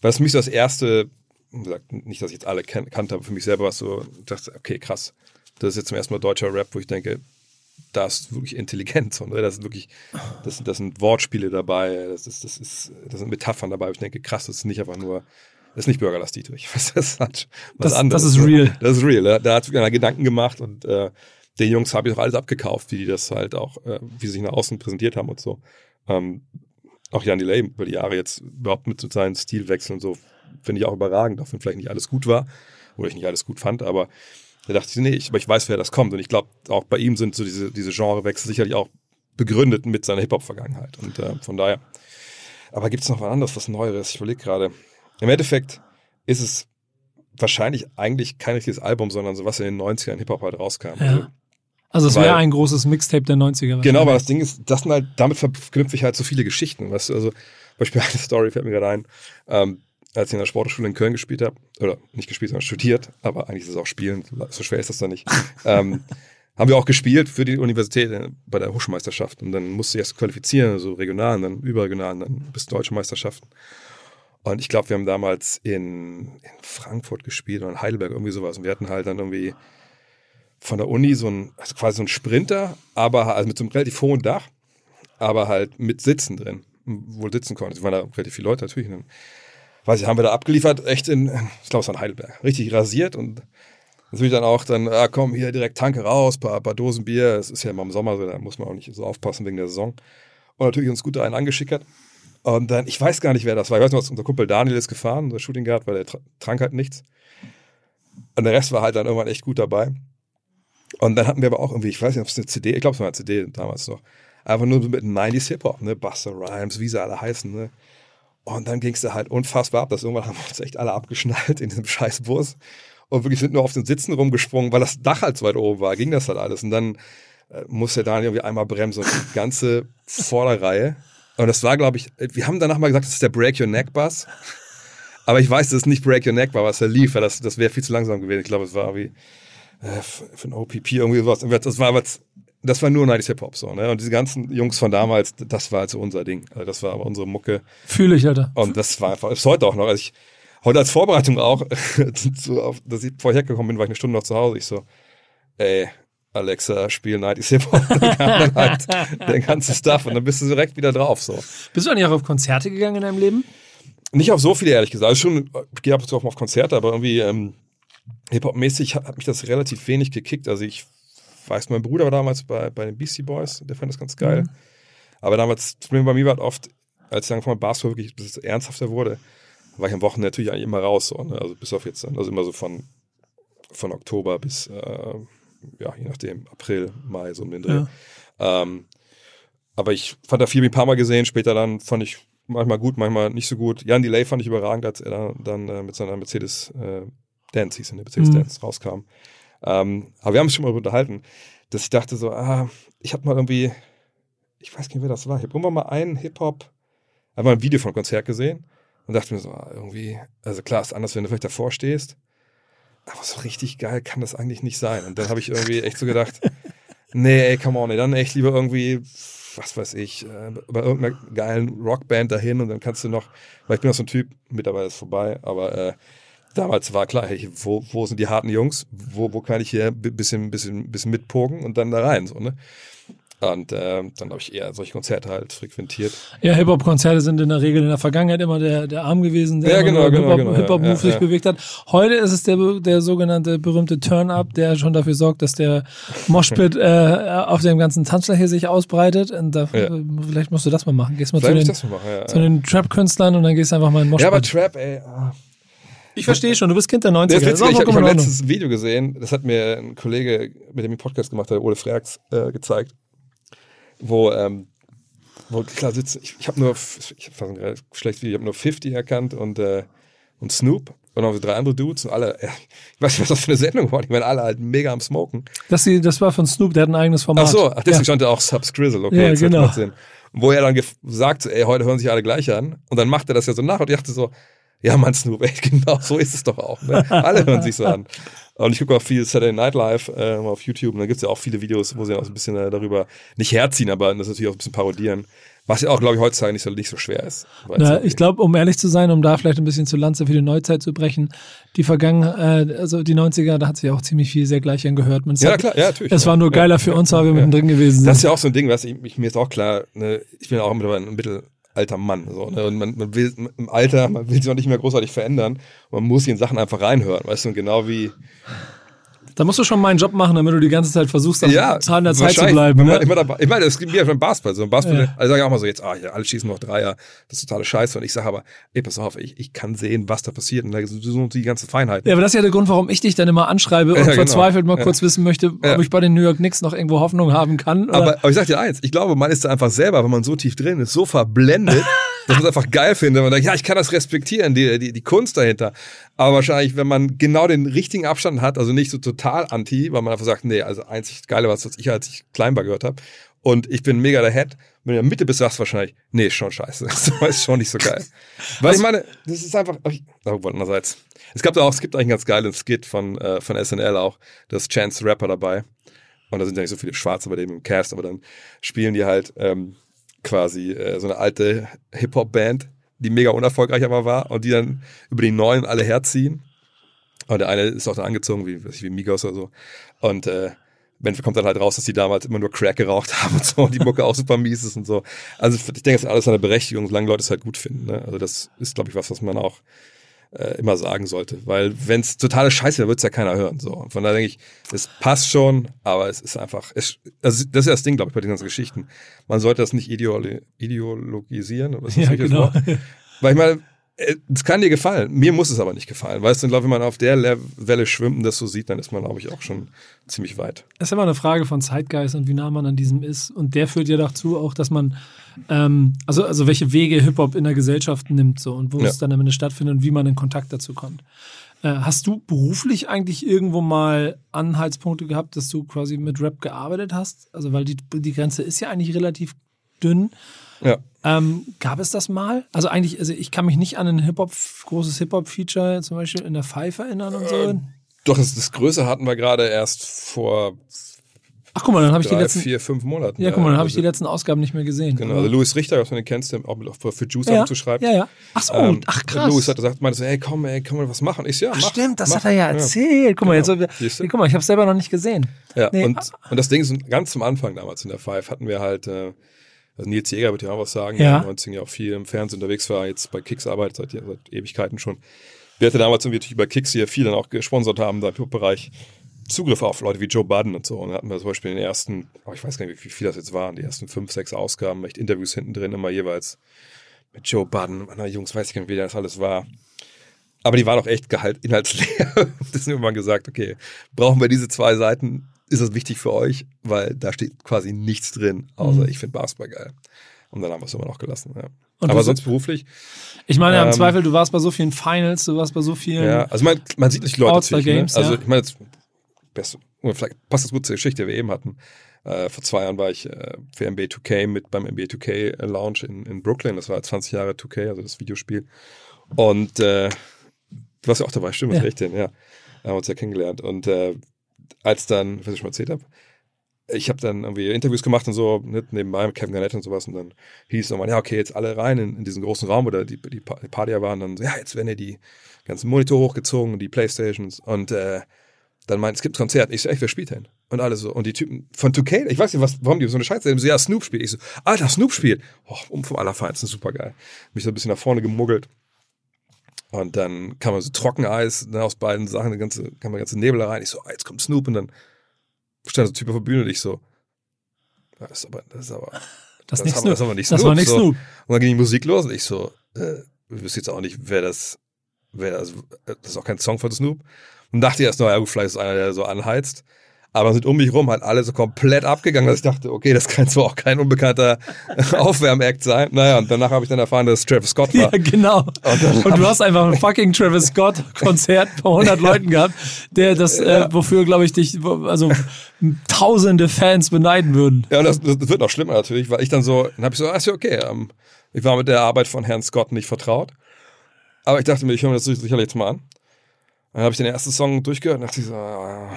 Speaker 1: weil es für mich so das erste, nicht, dass ich jetzt alle kan kannte, aber für mich selber war es so, ich dachte, okay, krass. Das ist jetzt zum ersten Mal deutscher Rap, wo ich denke, da ist wirklich Intelligenz und da sind wirklich, das, das sind Wortspiele dabei, das ist, das ist, das sind Metaphern dabei. Ich denke, krass, das ist nicht einfach nur, das ist nicht Bürgerlass Dietrich. Was, das hat
Speaker 3: was das, anderes. Das ist real.
Speaker 1: Das ist real. Da, da hat einer Gedanken gemacht und äh, den Jungs habe ich auch alles abgekauft, wie die das halt auch, äh, wie sie sich nach außen präsentiert haben und so. Ähm, auch Jan Delay über die Jahre jetzt überhaupt mit seinen Stilwechseln und so, finde ich auch überragend, auch wenn vielleicht nicht alles gut war oder ich nicht alles gut fand, aber da dachte ich, nee, ich, aber ich weiß, wer das kommt. Und ich glaube, auch bei ihm sind so diese, diese Genrewechsel sicherlich auch begründet mit seiner Hip-Hop-Vergangenheit. Und äh, von daher. Aber gibt es noch was anderes, was Neueres? Ich überlege gerade. Im Endeffekt ist es wahrscheinlich eigentlich kein richtiges Album, sondern so was in den 90ern Hip-Hop halt rauskam.
Speaker 3: Ja. Also, also es wäre ein großes Mixtape der 90er.
Speaker 1: Genau, aber das Ding ist, das sind halt, damit verknüpfe ich halt so viele Geschichten. Weißt du, also Beispiel eine Story fällt mir gerade ein. Ähm, als ich in der Sportschule in Köln gespielt habe, oder nicht gespielt, sondern studiert, aber eigentlich ist es auch Spielen, so schwer ist das da nicht, ähm, haben wir auch gespielt für die Universität äh, bei der Hochschulmeisterschaft. Und dann musste ich erst qualifizieren, so regional, und dann überregional, und dann bis deutsche Meisterschaften. Und ich glaube, wir haben damals in, in Frankfurt gespielt oder in Heidelberg, irgendwie sowas. Und wir hatten halt dann irgendwie von der Uni so ein, also quasi so ein Sprinter, aber also mit so einem relativ hohen Dach, aber halt mit Sitzen drin, wo du sitzen konntest. Es waren da relativ viele Leute natürlich. Und weiß ich, haben wir da abgeliefert, echt in, ich glaube, es war in Heidelberg, richtig rasiert und natürlich dann auch dann, ah, komm, hier direkt Tanke raus, paar, paar Dosen Bier, es ist ja immer im Sommer so, da muss man auch nicht so aufpassen wegen der Saison. Und natürlich uns gut einen angeschickert. Und dann, ich weiß gar nicht, wer das war. Ich weiß nur, unser Kumpel Daniel ist gefahren, unser Shooting Guard, weil der trank halt nichts. Und der Rest war halt dann irgendwann echt gut dabei. Und dann hatten wir aber auch irgendwie, ich weiß nicht, ob es eine CD, ich glaube, es war eine CD damals noch, einfach nur mit 90s Hip-Hop, ne, Buster Rhymes, wie sie alle heißen, ne. Und dann ging es da halt unfassbar ab, dass irgendwann haben wir uns echt alle abgeschnallt in diesem scheiß Bus und wirklich sind nur auf den Sitzen rumgesprungen, weil das Dach halt so weit oben war, ging das halt alles. Und dann äh, musste Daniel irgendwie einmal bremsen und die ganze Vorderreihe. Und das war, glaube ich, wir haben danach mal gesagt, das ist der Break Your Neck Bus. Aber ich weiß, dass es nicht Break Your Neck war, was da lief, weil das, das wäre viel zu langsam gewesen. Ich glaube, es war wie äh, für ein OPP irgendwie sowas. Das war aber das war nur 90s Hip-Hop so, ne? Und diese ganzen Jungs von damals, das war also unser Ding. Also das war aber unsere Mucke.
Speaker 3: Fühle ich, Alter.
Speaker 1: Und das war einfach, ist heute auch noch. Also ich, heute als Vorbereitung auch, so auf, dass ich vorher gekommen bin, war ich eine Stunde noch zu Hause. Ich so, ey, Alexa, spiel 90s Hip-Hop. dann halt der ganze Stuff und dann bist du direkt wieder drauf, so.
Speaker 3: Bist du eigentlich auch auf Konzerte gegangen in deinem Leben?
Speaker 1: Nicht auf so viele, ehrlich gesagt. Also schon, ich gehe ab und zu auch mal auf Konzerte, aber irgendwie, ähm, Hip-Hop-mäßig hat, hat mich das relativ wenig gekickt. Also ich weiß, mein Bruder war damals bei, bei den Beastie Boys, der fand das ganz geil. Mhm. Aber damals, Problem bei mir war halt oft, als ich angefangen habe, Basketball wirklich bis es ernsthafter wurde, war ich am Wochenende natürlich eigentlich immer raus. So, ne? Also bis auf jetzt, also immer so von, von Oktober bis, äh, ja, je nachdem, April, Mai, so um den Dreh. Ja. Ähm, aber ich fand da viel ein paar Mal gesehen, später dann fand ich manchmal gut, manchmal nicht so gut. Jan Delay fand ich überragend, als er dann, dann äh, mit seiner Mercedes äh, Dance hieß, in der Mercedes mhm. Rauskam. Ähm, aber wir haben uns schon mal unterhalten, dass ich dachte so, ah, ich habe mal irgendwie, ich weiß nicht, wer das war, ich habe irgendwann mal einen Hip-Hop, einmal ein Video von einem Konzert gesehen und dachte mir so, ah, irgendwie, also klar, ist anders, wenn du vielleicht davor stehst, aber so richtig geil kann das eigentlich nicht sein. Und dann habe ich irgendwie echt so gedacht, nee, ey, come on, ey, dann echt lieber irgendwie, was weiß ich, äh, bei irgendeiner geilen Rockband dahin und dann kannst du noch, weil ich bin auch so ein Typ, mittlerweile ist vorbei, aber äh, damals war klar, hey, wo, wo sind die harten Jungs? Wo, wo kann ich hier ein bisschen, bisschen, bisschen mitpogen und dann da rein, so, ne? Und äh, dann habe ich eher solche Konzerte halt frequentiert.
Speaker 3: Ja, Hip-Hop-Konzerte sind in der Regel in der Vergangenheit immer der, der Arm gewesen, der
Speaker 1: ja, genau, genau, Hip-Hop-Move
Speaker 3: genau, Hip ja, sich ja. bewegt hat. Heute ist es der, der sogenannte berühmte Turn-Up, der schon dafür sorgt, dass der Moshpit äh, auf dem ganzen Tanzfläche sich ausbreitet. Und da. Vielleicht musst du das mal machen. Gehst mal vielleicht zu den, machen, zu den Trap-Künstlern und dann gehst du einfach mal in Moshpit.
Speaker 1: Ja, aber Trap, ey. Oh.
Speaker 3: Ich verstehe schon, du bist Kind der 90er.
Speaker 1: Das ist ich habe hab letztes Video gesehen, das hat mir ein Kollege, mit dem ich Podcast gemacht habe, Ole Freaks, äh, gezeigt, wo, ähm, wo klar sitzen, ich, ich habe nur, ich habe schlecht Video, ich habe nur 50 erkannt und, äh, und Snoop und noch drei andere Dudes und alle, ich weiß nicht, was das für eine Sendung war, ich meine, alle halt mega am Smoken.
Speaker 3: Das, das war von Snoop, der hat ein eigenes Format.
Speaker 1: Ach so, ach, deswegen ja. stand auch Subs Grizzle, okay,
Speaker 3: ja, genau.
Speaker 1: Wo er dann sagt, ey, heute hören sich alle gleich an und dann macht er das ja so nach und ich dachte so, Ja, Mann, Snoop, ey, genau, so ist es doch auch. Ne? Alle hören sich so an. Und ich gucke auch viel Saturday Night Live äh, auf YouTube und da gibt es ja auch viele Videos, wo sie auch so ein bisschen äh, darüber nicht herziehen, aber das natürlich auch ein bisschen parodieren. Was ja auch, glaube ich, heutzutage nicht so, nicht so schwer ist.
Speaker 3: Na, ich glaube, um ehrlich zu sein, um da vielleicht ein bisschen zu Lanze für die Neuzeit zu brechen, die Vergangenheit, äh, also die 90er, da hat sich auch ziemlich viel sehr gleich angehört. Man
Speaker 1: ja, klar, ja, natürlich.
Speaker 3: Es war nur geiler
Speaker 1: ja,
Speaker 3: für uns, weil wir ja. mittendrin gewesen sind.
Speaker 1: Das ist ja auch so ein Ding, was ich, ich mir ist auch klar, ne, ich bin auch mittlerweile ein mittelalter Mann. So, ne? Und man, man will im Alter, man will sich auch nicht mehr großartig verändern. Man muss in Sachen einfach reinhören, weißt du, und genau wie
Speaker 3: da musst du schon meinen Job machen, damit du die ganze Zeit versuchst, am
Speaker 1: ja,
Speaker 3: Zahn der Zeit zu bleiben. Ne?
Speaker 1: Immer dabei. Ich meine, das gibt mir ja schon Basketball. So ein Basketball, ja. also sage ich auch mal so, jetzt, ah, ja, alle schießen noch Dreier, das ist totale Scheiße. Und ich sage aber, ey, pass auf, ich, ich kann sehen, was da passiert. Und da sind die ganze Feinheiten.
Speaker 3: Ja, aber das ist ja der Grund, warum ich dich dann immer anschreibe und ja, genau. verzweifelt mal kurz wissen möchte, ob ich bei den New York Knicks noch irgendwo Hoffnung haben kann.
Speaker 1: Aber, aber ich sag dir eins, ich glaube, man ist da einfach selber, wenn man so tief drin ist, so verblendet, dass man es einfach geil findet. Man denkt, ja, ich kann das respektieren, die, die, die Kunst dahinter. Aber wahrscheinlich, wenn man genau den richtigen Abstand hat, also nicht so total anti, weil man einfach sagt, nee, also einzig geile, was ich als ich Kleinbar gehört habe. Und ich bin mega der Head. Wenn du in der Mitte bist, sagst du wahrscheinlich, nee, ist schon scheiße. Das ist schon nicht so geil. Weil ich meine, das ist einfach, oh, andererseits. Es gab auch, es gibt eigentlich einen ganz geilen Skit von, äh, von SNL auch. Da ist Chance Rapper dabei. Und da sind ja nicht so viele Schwarze bei dem im Cast, aber dann spielen die halt ähm, quasi äh, so eine alte Hip-Hop-Band, die mega unerfolgreich aber war und die dann über die Neuen alle herziehen. Und der eine ist auch dann angezogen, wie, weiß ich, wie Migos oder so. Und äh, Ben kommt dann halt raus, dass die damals immer nur Crack geraucht haben und so und die Mucke auch super mies ist und so. Also ich denke, das ist alles eine Berechtigung, solange Leute es halt gut finden. Ne? Also das ist, glaube ich, was, was man auch äh, immer sagen sollte. Weil wenn es totale Scheiße wäre, wird es ja keiner hören. So. Und von daher denke ich, es passt schon, aber es ist einfach, es, also das ist das Ding, glaube ich, bei den ganzen Geschichten. Man sollte das nicht ideolo ideologisieren. Oder was ist
Speaker 3: ja, genau.
Speaker 1: Weil ich meine, es kann dir gefallen. Mir muss es aber nicht gefallen. Weißt du, glaube wenn man auf der Welle schwimmt und das so sieht, dann ist man, glaube ich, auch schon ziemlich weit.
Speaker 3: Es ist immer eine Frage von Zeitgeist und wie nah man an diesem ist. Und der führt ja dazu auch, dass man, ähm, also, also welche Wege Hip-Hop in der Gesellschaft nimmt so und wo ja. es dann am Ende stattfindet und wie man in Kontakt dazu kommt. Äh, hast du beruflich eigentlich irgendwo mal Anhaltspunkte gehabt, dass du quasi mit Rap gearbeitet hast? Also, weil die, die Grenze ist ja eigentlich relativ dünn.
Speaker 1: Ja.
Speaker 3: Ähm, gab es das mal? Also eigentlich, also ich kann mich nicht an ein Hip-Hop, großes Hip-Hop-Feature zum Beispiel in der Five erinnern und so. Äh,
Speaker 1: doch, das, das Größe hatten wir gerade erst vor
Speaker 3: Ach guck mal, dann habe ich die letzten
Speaker 1: vier, fünf Monaten.
Speaker 3: Ja, guck mal, dann habe ich die letzten Ausgaben nicht mehr gesehen.
Speaker 1: Genau, also Louis Richter, was du den kennst, der auch für Juice
Speaker 3: ja,
Speaker 1: zu schreiben.
Speaker 3: Ja, ja. Ach so, ähm, ach krass.
Speaker 1: Louis hat gesagt, meinte so, hey, komm, ey, komm mal was machen. Ich so, ja,
Speaker 3: ach,
Speaker 1: mach,
Speaker 3: stimmt, das
Speaker 1: mach.
Speaker 3: hat er ja erzählt. Guck mal, genau. jetzt, guck mal, ich habe selber noch nicht gesehen.
Speaker 1: Ja, nee. und, und das Ding ist, ganz zum Anfang damals in der Five hatten wir halt äh, also Nils Jäger wird ja auch was sagen,
Speaker 3: ja.
Speaker 1: der 19 ja auch viel im Fernsehen unterwegs war, jetzt bei Kicks arbeitet seit, seit Ewigkeiten schon. Wir hatten damals irgendwie natürlich bei Kicks hier viel dann auch gesponsert haben, da im Bereich Zugriff auf Leute wie Joe Budden und so. Und da hatten wir zum Beispiel in den ersten, oh, ich weiß gar nicht, wie viel das jetzt waren, die ersten fünf, sechs Ausgaben, echt Interviews hinten drin, immer jeweils mit Joe Budden. Na, Jungs, weiß ich gar nicht, wie das alles war. Aber die waren auch echt gehalt, inhaltsleer. Deswegen haben wir gesagt, okay, brauchen wir diese zwei Seiten ist das wichtig für euch, weil da steht quasi nichts drin, außer mhm. ich finde Basketball geil. Und dann haben wir es immer noch gelassen. Ja. Aber sonst beruflich.
Speaker 3: Ich meine, ähm, im Zweifel, du warst bei so vielen Finals, du warst bei so vielen.
Speaker 1: Ja, also man, man sieht nicht Leute natürlich, Games, ne? Also ja. ich meine, jetzt, best, vielleicht passt das gut zur Geschichte, die wir eben hatten. Äh, vor zwei Jahren war ich äh, für NBA 2K mit beim NBA 2K Lounge in, in Brooklyn. Das war 20 Jahre 2K, also das Videospiel. Und äh, du warst ja auch dabei, stimmt, ja. recht denn, ja. Haben uns ja kennengelernt. Und äh, als dann, was ich schon erzählt habe, ich habe dann irgendwie Interviews gemacht und so, nicht, nebenbei mit Kevin Garnett und sowas und dann hieß es nochmal, ja, okay, jetzt alle rein in, in diesen großen Raum, wo die, die, die Party waren, dann so, ja, jetzt werden ja die ganzen Monitor hochgezogen und die Playstations und äh, dann meint, es gibt ein Konzert. Ich so, echt, wer spielt denn? Und alle so, und die Typen von 2K, ich weiß nicht, was, warum die so eine Scheiße so, ja, Snoop spielt. Ich so, Alter, Snoop spielt. Oh, um vom Allerfeinsten, super geil. Mich so ein bisschen nach vorne gemuggelt. Und dann kam man so Trockeneis ne, aus beiden Sachen, die ganze, kam man ganze Nebel rein. Ich so, ah, jetzt kommt Snoop und dann stand so ein Typ auf der Bühne und ich so, das ist aber, das ist aber,
Speaker 3: das, das, nicht
Speaker 1: haben,
Speaker 3: Snoop.
Speaker 1: das aber nicht Snoop.
Speaker 3: Das war nicht
Speaker 1: so.
Speaker 3: Snoop.
Speaker 1: Und dann ging die Musik los und ich so, äh, ich wüsste jetzt auch nicht, wer das, wer, also, das ist auch kein Song von Snoop. Und dachte erst, naja, gut, vielleicht ist einer, der so anheizt. Aber sind um mich rum halt alle so komplett abgegangen, dass ich dachte, okay, das kann zwar auch kein unbekannter Aufwärmakt sein. Naja, und danach habe ich dann erfahren, dass es Travis Scott war.
Speaker 3: Ja, genau. Und, und du hast einfach ein fucking Travis Scott-Konzert vor 100 Leuten gehabt, der das, äh, wofür, glaube ich, dich, also tausende Fans beneiden würden.
Speaker 1: Ja, und das, das wird noch schlimmer natürlich, weil ich dann so, dann habe ich so, ah, ist ja okay, ähm, ich war mit der Arbeit von Herrn Scott nicht vertraut. Aber ich dachte mir, ich höre mir das sicherlich jetzt mal an. Dann habe ich den ersten Song durchgehört und dachte ich so, ah,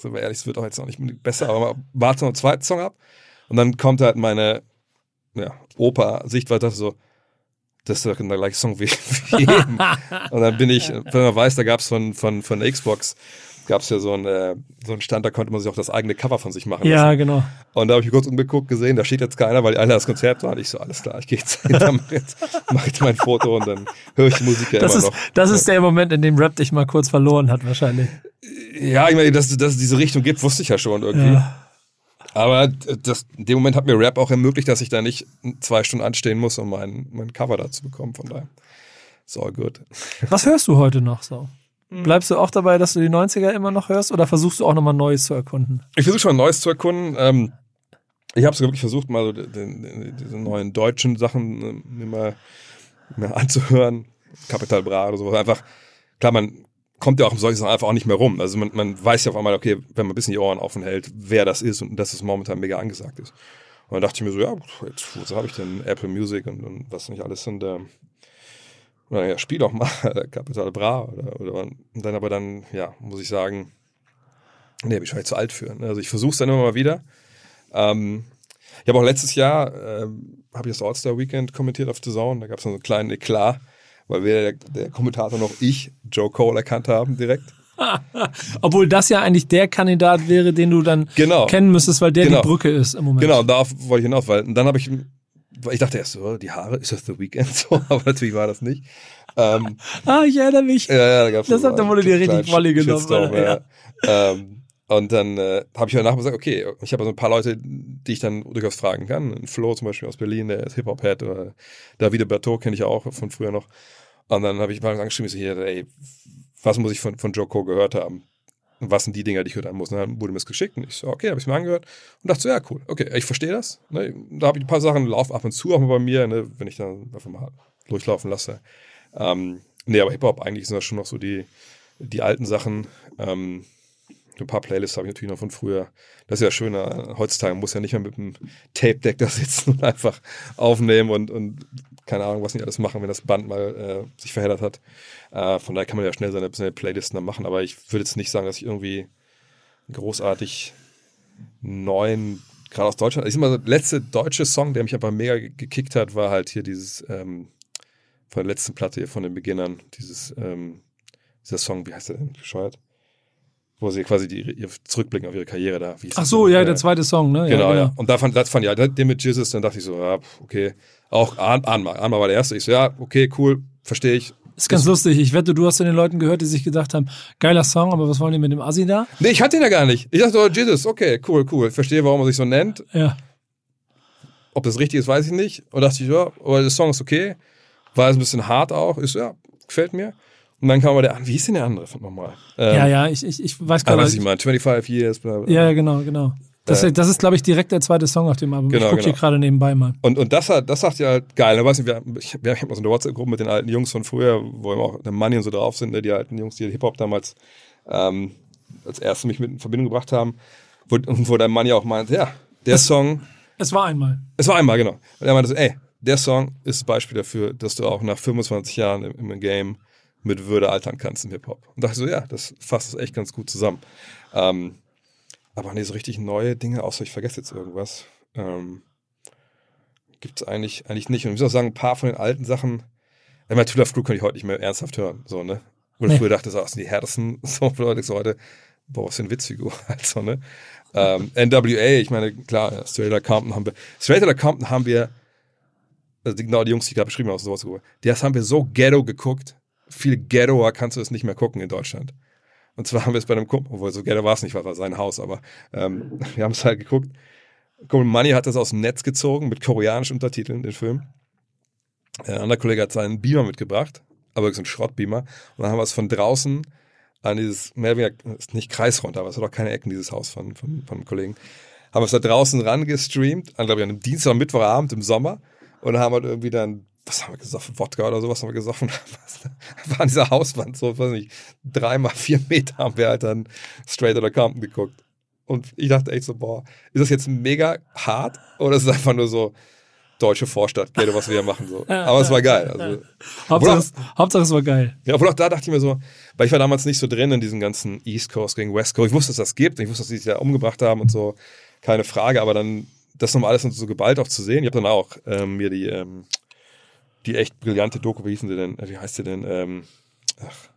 Speaker 1: so ehrlich, es wird auch jetzt noch nicht besser, aber warte noch zweiten Song ab. Und dann kommt halt meine ja, Oper-Sichtweise so, das ist doch der gleiche Song wie, wie eben. und dann bin ich, wenn man weiß, da gab es von, von, von der Xbox gab es ja so einen, äh, so einen Stand, da konnte man sich auch das eigene Cover von sich machen
Speaker 3: Ja, genau.
Speaker 1: Und da habe ich kurz umgeguckt gesehen, da steht jetzt keiner, weil alle das Konzert waren. Ich so, alles klar, ich gehe jetzt hinter, mache jetzt, mach jetzt mein Foto und dann höre ich die Musik ja
Speaker 3: das
Speaker 1: immer
Speaker 3: ist,
Speaker 1: noch.
Speaker 3: Das ist der Moment, in dem Rap dich mal kurz verloren hat, wahrscheinlich.
Speaker 1: Ja, ich meine, dass, dass es diese Richtung gibt, wusste ich ja schon irgendwie.
Speaker 3: Ja.
Speaker 1: Aber das, in dem Moment hat mir Rap auch ermöglicht, dass ich da nicht zwei Stunden anstehen muss, um mein, mein Cover da zu bekommen. Von daher, ist all good.
Speaker 3: Was hörst du heute noch so? Bleibst du auch dabei, dass du die 90er immer noch hörst oder versuchst du auch nochmal Neues zu erkunden?
Speaker 1: Ich versuche schon Neues zu erkunden. Ähm, ich habe es wirklich versucht, mal so den, den, diese neuen deutschen Sachen äh, mir mal, mir anzuhören. Capital Bra oder sowas. Einfach, klar, man kommt ja auch um solche Sachen einfach auch nicht mehr rum. Also man, man weiß ja auf einmal, okay, wenn man ein bisschen die Ohren offen hält, wer das ist und dass es momentan mega angesagt ist. Und dann dachte ich mir so, ja, jetzt, wo habe ich denn Apple Music und, und was nicht alles sind. Ähm, oder ja, spiel doch mal Capital Bra oder, oder und dann aber dann, ja, muss ich sagen, nee, bin ich vielleicht zu alt für. Ne? Also ich versuche es dann immer mal wieder. Ähm, ich habe auch letztes Jahr, ähm, habe ich das All-Star Weekend kommentiert auf The Zone, da gab es so einen kleinen Eklat, weil weder der, der Kommentator noch ich Joe Cole erkannt haben direkt.
Speaker 3: Obwohl das ja eigentlich der Kandidat wäre, den du dann
Speaker 1: Genau.
Speaker 3: kennen müsstest, weil der
Speaker 1: Genau.
Speaker 3: die Brücke ist im Moment.
Speaker 1: Genau, darauf wollte ich hinaus, weil dann habe ich, ich dachte erst so, die Haare, ist das The Weekend so? Aber natürlich war das nicht. Ähm,
Speaker 3: Ah, ich erinnere mich.
Speaker 1: Ja, ja, da gab's
Speaker 3: Das
Speaker 1: so
Speaker 3: hat- da wurde dir richtig Volley genommen,
Speaker 1: Shitstorm,
Speaker 3: Alter,
Speaker 1: ja. Ähm, und dann äh, habe ich danach gesagt, okay, ich habe so ein paar Leute, die ich dann durchaus fragen kann. Ein Flo zum Beispiel aus Berlin, der ist Hip-Hop-Head oder Davide Bertot kenne ich ja auch von früher noch. Und dann habe ich mal angeschrieben, ich so, hier, ey, was muss ich von, von Joe Cole gehört haben? Was sind die Dinger, die ich hören muss? Und dann wurde mir das geschickt und ich so, okay, habe ich mir angehört und dachte so, ja, cool, okay, ich verstehe das. Ne? Da habe ich ein paar Sachen, laufen ab und zu auch mal bei mir, ne? wenn ich dann einfach mal durchlaufen lasse. Ähm, nee, aber Hip-Hop, eigentlich sind das schon noch so die, die alten Sachen. Ähm, ein paar Playlists habe ich natürlich noch von früher. Das ist ja schön, äh, heutzutage muss ja nicht mehr mit dem Tape-Deck da sitzen und einfach aufnehmen und, und keine Ahnung, was nicht alles machen, wenn das Band mal äh, sich verheddert hat. Äh, von daher kann man ja schnell seine, seine Playlisten dann machen, aber ich würde jetzt nicht sagen, dass ich irgendwie großartig neuen, gerade aus Deutschland, ich sag mal, der letzte deutsche Song, der mich aber mega ge- gekickt hat, war halt hier dieses, ähm, von der letzten Platte hier von den Beginnern, dieses, ähm, dieser Song, wie heißt der denn, bescheuert? Wo sie quasi die, ihr zurückblicken auf ihre Karriere da.
Speaker 3: Ach so, ja, der zweite Song, ne?
Speaker 1: Genau,
Speaker 3: ja.
Speaker 1: ja. Und da fand, das fand ich, ja, den mit Jesus, dann dachte ich so, ja, okay. Auch Ahnma. Ahnma war der erste. Ich so, ja, okay, cool, verstehe ich.
Speaker 3: Ist ganz lustig. Ich wette, du hast zu den Leuten gehört, die sich gedacht haben, geiler Song, aber was wollen die mit dem Assi da?
Speaker 1: Nee, ich hatte ihn ja gar nicht. Ich dachte so, Jesus, okay, cool, cool. Ich verstehe, warum er sich so nennt.
Speaker 3: Ja.
Speaker 1: Ob das richtig ist, weiß ich nicht. Und dachte ich, ja, aber der Song ist okay. War jetzt ein bisschen hart auch. Ist, ja, gefällt mir. Und dann kam aber der, wie hieß denn der andere nochmal? Ähm,
Speaker 3: ja, ja, ich, ich, ich weiß
Speaker 1: Ah,
Speaker 3: gar
Speaker 1: was ich
Speaker 3: nicht.
Speaker 1: meine, 25 Years. Bla, bla.
Speaker 3: Ja, genau, genau. Das,
Speaker 1: Äh,
Speaker 3: das ist, glaube ich, direkt der zweite Song auf dem Album.
Speaker 1: Genau,
Speaker 3: ich gucke hier
Speaker 1: genau.
Speaker 3: gerade nebenbei mal.
Speaker 1: Und, und das, hat, das sagt ja halt geil. Ne? Weiß nicht, wir, ich, wir haben so eine WhatsApp-Gruppe mit den alten Jungs von früher, wo immer auch der Money und so drauf sind, ne? die alten Jungs, die Hip-Hop damals ähm, als erste mich mit in Verbindung gebracht haben. Wo, und wo der Money auch meint, ja, der Song,
Speaker 3: Es war einmal.
Speaker 1: es war einmal, genau. Und er meinte so, ey, der Song ist Beispiel dafür, dass du auch nach 25 Jahren im, im Game mit Würde altern kannst im Hip-Hop. Und dachte so, ja, das fasst das echt ganz gut zusammen. Ähm, aber nee, so richtig neue Dinge, außer ich vergesse jetzt irgendwas, ähm, gibt es eigentlich, eigentlich nicht. Und ich muss auch sagen, ein paar von den alten Sachen, ich meine, Two Love Crew kann ich heute nicht mehr ernsthaft hören, so, ne? Wo ich
Speaker 3: Nee.
Speaker 1: früher dachte, so, das sind die härtesten so Leute, so heute, boah, was für ein Witzfigur, also, ne? Ähm, NWA, ich meine, klar, Straight Outta Compton haben wir, Straight Outta Compton haben wir, also die, genau die Jungs, die ich gerade beschrieben habe, sowas, das haben wir so ghetto geguckt, viel ghettoer kannst du es nicht mehr gucken in Deutschland. Und zwar haben wir es bei einem Kumpel, obwohl so ghetto war es nicht, war sein Haus, aber ähm, wir haben es halt geguckt. Kumpel Money hat das aus dem Netz gezogen mit koreanischen Untertiteln, den Film. Ein anderer Kollege hat seinen Beamer mitgebracht, aber so ein Schrottbeamer. Und dann haben wir es von draußen an dieses, mehr oder weniger, ist nicht kreisrund, aber es hat auch keine Ecken, dieses Haus von, von, von einem Kollegen. Haben wir es da draußen rangestreamt, an, glaube ich, an einem Dienstag, Mittwochabend im Sommer. Und haben wir irgendwie dann, was haben wir gesoffen, Wodka oder sowas haben wir gesoffen. war an dieser Hauswand, so, weiß nicht, dreimal vier Meter haben wir halt dann Straight Outta Compton geguckt. Und ich dachte echt so, boah, ist das jetzt mega hart oder ist es einfach nur so, deutsche Vorstadt, Ghetto, was wir hier machen. So. Aber es war geil. Also,
Speaker 3: Hauptsache, es, Hauptsache es war geil.
Speaker 1: Ja, obwohl auch da dachte ich mir so, weil ich war damals nicht so drin in diesen ganzen East Coast gegen West Coast. Ich wusste, dass das gibt. Ich wusste, dass sie sich da umgebracht haben und so. Keine Frage. Aber dann das nochmal alles so geballt auch zu sehen. Ich habe dann auch ähm, mir die, ähm, die echt brillante Doku, wie hießen sie denn? Wie heißt sie denn? Ähm, ach,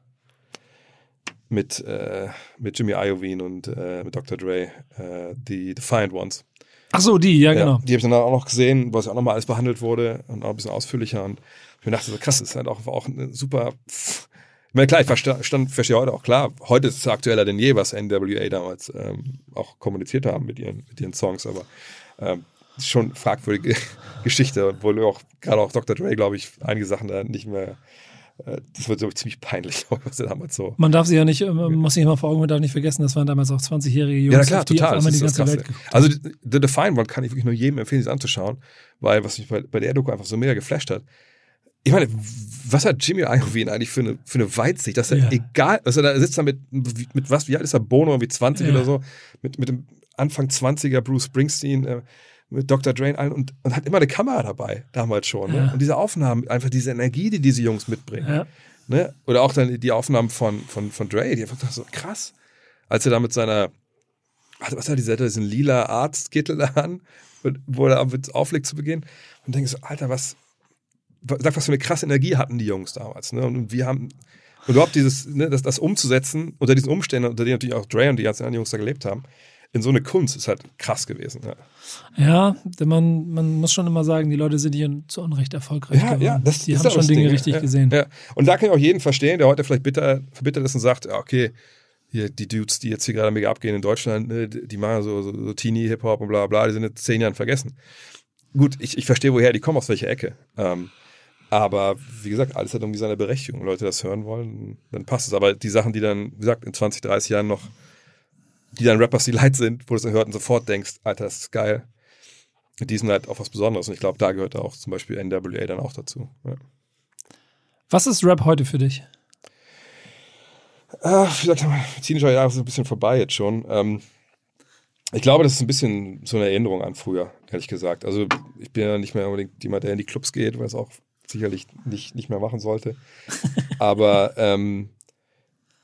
Speaker 1: mit, äh, mit Jimmy Iovine und äh, mit Dr. Dre, äh, die Defiant Ones.
Speaker 3: Ach so, die, ja, genau.
Speaker 1: die habe ich dann auch noch gesehen, wo es auch nochmal alles behandelt wurde und auch ein bisschen ausführlicher. Und ich mir dachte so, krass, das ist halt auch, auch eine super. Ich meine, klar, ich verstand, verstehe heute auch klar, heute ist es aktueller denn je, was NWA damals ähm, auch kommuniziert haben mit ihren, mit ihren Songs, aber ähm, schon fragwürdige Geschichte, obwohl auch gerade auch Dr. Dre, glaube ich, einige Sachen da nicht mehr äh, das wird so ziemlich peinlich, was er damals so.
Speaker 3: Man darf sie ja nicht, man muss sich immer vor Augen, man darf nicht vergessen, das waren damals auch 20-jährige Jungs,
Speaker 1: ja, klar,
Speaker 3: die
Speaker 1: total.
Speaker 3: auf einmal die ganze Welt geguckt
Speaker 1: Also The Define One kann ich wirklich nur jedem empfehlen, sich anzuschauen, weil was mich bei, bei der Doku einfach so mega geflasht hat. Ich meine, was hat Jimmy Iovine eigentlich für eine, für eine Weitsicht, dass er
Speaker 3: Ja.
Speaker 1: egal, also da sitzt er mit, mit was, wie alt ist er, Bono, wie 20
Speaker 3: Ja.
Speaker 1: oder so, mit, mit dem Anfang 20er Bruce Springsteen, äh, mit Dr. Dre allen und, und hat immer eine Kamera dabei, damals schon. Ne?
Speaker 3: Ja.
Speaker 1: Und diese Aufnahmen, einfach diese Energie, die diese Jungs mitbringen.
Speaker 3: Ja.
Speaker 1: Ne? Oder auch dann die Aufnahmen von, von, von Dre, die einfach so krass. Als er da mit seiner, was hat dieser, diesen lila Arztkittel da an, wo er mit auflegt zu Beginn und denke so, Alter, was, sag, was für eine krasse Energie hatten die Jungs damals. Ne? Und wir haben, und überhaupt dieses, ne, das, das umzusetzen, unter diesen Umständen, unter denen natürlich auch Dre und die ganzen anderen Jungs da gelebt haben, in so eine Kunst ist halt krass gewesen. Ja,
Speaker 3: Ja, denn man, man muss schon immer sagen, die Leute sind hier zu Unrecht erfolgreich
Speaker 1: ja,
Speaker 3: geworden.
Speaker 1: ja das
Speaker 3: die haben
Speaker 1: auch
Speaker 3: schon
Speaker 1: das
Speaker 3: Dinge
Speaker 1: Ding,
Speaker 3: richtig
Speaker 1: ja,
Speaker 3: gesehen.
Speaker 1: Ja. Und da kann ich auch jeden verstehen, der heute vielleicht bitter, verbittert ist und sagt, okay, hier die Dudes, die jetzt hier gerade mega abgehen in Deutschland, ne, die machen so, so, so Teenie-Hip-Hop und bla bla, die sind jetzt zehn Jahren vergessen. Gut, ich, ich verstehe, woher die kommen, aus welcher Ecke. Ähm, aber wie gesagt, alles hat irgendwie seine Berechtigung. Wenn Leute das hören wollen, dann passt es. Aber die Sachen, die dann, wie gesagt, in 20, 30 Jahren noch, die dann Rappers, die leid sind, wo du es hört und sofort denkst, Alter, das ist geil. Die sind halt auch was Besonderes. Und ich glaube, da gehört auch zum Beispiel NWA dann auch dazu. Ja.
Speaker 3: Was ist Rap heute für dich?
Speaker 1: Ach, wie gesagt, Teenager-Jahre sind ein bisschen vorbei jetzt schon. Ähm, ich glaube, das ist ein bisschen so eine Erinnerung an früher, ehrlich gesagt. Also ich bin ja nicht mehr unbedingt jemand, der in die Clubs geht, weil es auch sicherlich nicht, nicht mehr machen sollte. Aber ähm,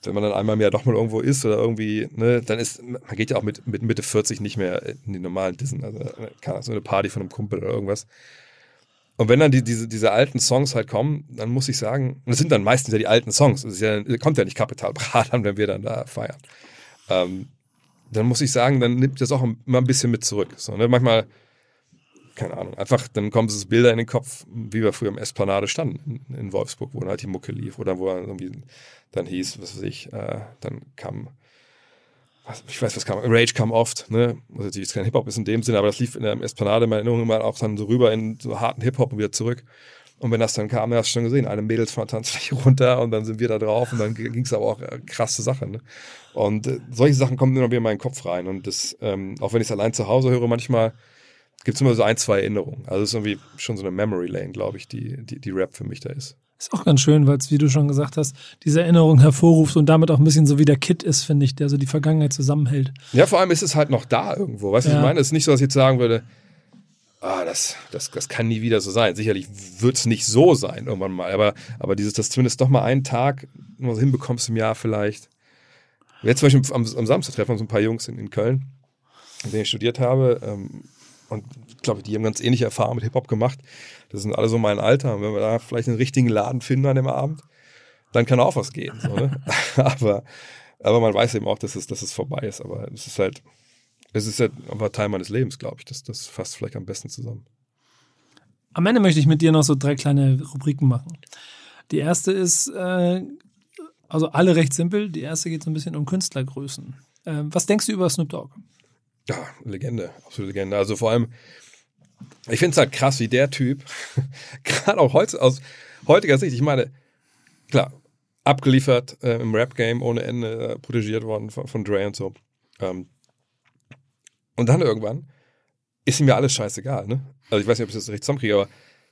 Speaker 1: wenn man dann einmal mehr doch mal irgendwo ist oder irgendwie, ne, dann ist, man geht ja auch mit, mit Mitte 40 nicht mehr in die normalen Dissen. Also kann so eine Party von einem Kumpel oder irgendwas. Und wenn dann die, diese, diese alten Songs halt kommen, dann muss ich sagen, und es sind dann meistens ja die alten Songs, es ja, kommt ja nicht Kapital Brat an, wenn wir dann da feiern. Ähm, dann muss ich sagen, dann nimmt das auch immer ein bisschen mit zurück. So, ne? Manchmal, keine Ahnung, einfach, dann kommen so Bilder in den Kopf, wie wir früher im Esplanade standen in, in Wolfsburg, wo dann halt die Mucke lief oder wo dann irgendwie dann hieß, was weiß ich, äh, dann kam, was, ich weiß, was kam, Rage kam oft, ne? Was natürlich jetzt kein Hip-Hop ist in dem Sinne, aber das lief in der Esplanade in meiner Erinnerung immer auch dann so rüber in so harten Hip-Hop und wieder zurück. Und wenn das dann kam, hast du schon gesehen, alle Mädels von der Tanzfläche runter und dann sind wir da drauf und dann ging es aber auch äh, krasse Sachen. Ne? Und äh, solche Sachen kommen immer wieder in meinen Kopf rein. Und das, ähm, auch wenn ich es allein zu Hause höre, manchmal gibt es immer so ein, zwei Erinnerungen. Also es ist irgendwie schon so eine Memory Lane, glaube ich, die, die, die Rap für mich da ist.
Speaker 3: Ist auch ganz schön, weil es, wie du schon gesagt hast, diese Erinnerung hervorruft und damit auch ein bisschen so wie der Kid ist, finde ich, der so die Vergangenheit zusammenhält.
Speaker 1: Ja, vor allem ist es halt noch da irgendwo. Weißt du, was
Speaker 3: Ja.
Speaker 1: ich meine? Es ist nicht so, dass ich jetzt sagen würde, ah, das, das, das kann nie wieder so sein. Sicherlich wird es nicht so sein irgendwann mal, aber, aber dieses, dass zumindest doch mal einen Tag nur so hinbekommst im Jahr vielleicht. Jetzt zum Beispiel am, am Samstag treffen wir uns ein paar Jungs in, in Köln, mit denen ich studiert habe. Ähm, und ich glaube, die haben ganz ähnliche Erfahrungen mit Hip-Hop gemacht. Das sind alle so mein Alter. Und wenn wir da vielleicht einen richtigen Laden finden an dem Abend, dann kann auch was gehen. So, ne? aber, aber man weiß eben auch, dass es, dass es vorbei ist. Aber es ist halt, es ist halt einfach Teil meines Lebens, glaube ich. Das, das fasst vielleicht am besten zusammen.
Speaker 3: Am Ende möchte ich mit dir noch so drei kleine Rubriken machen. Die erste ist, äh, also alle recht simpel. Die erste geht so ein bisschen um Künstlergrößen. Ähm, was denkst du über Snoop Dogg?
Speaker 1: Ja, Legende, absolute Legende. Also vor allem, ich finde es halt krass, wie der Typ, gerade auch heute, aus heutiger Sicht, ich meine, klar, abgeliefert äh, im Rap-Game ohne Ende, äh, protegiert worden von, von Dre und so. Ähm, und dann irgendwann ist ihm ja alles scheißegal, ne? Also ich weiß nicht, ob ich das richtig zusammenkriege, aber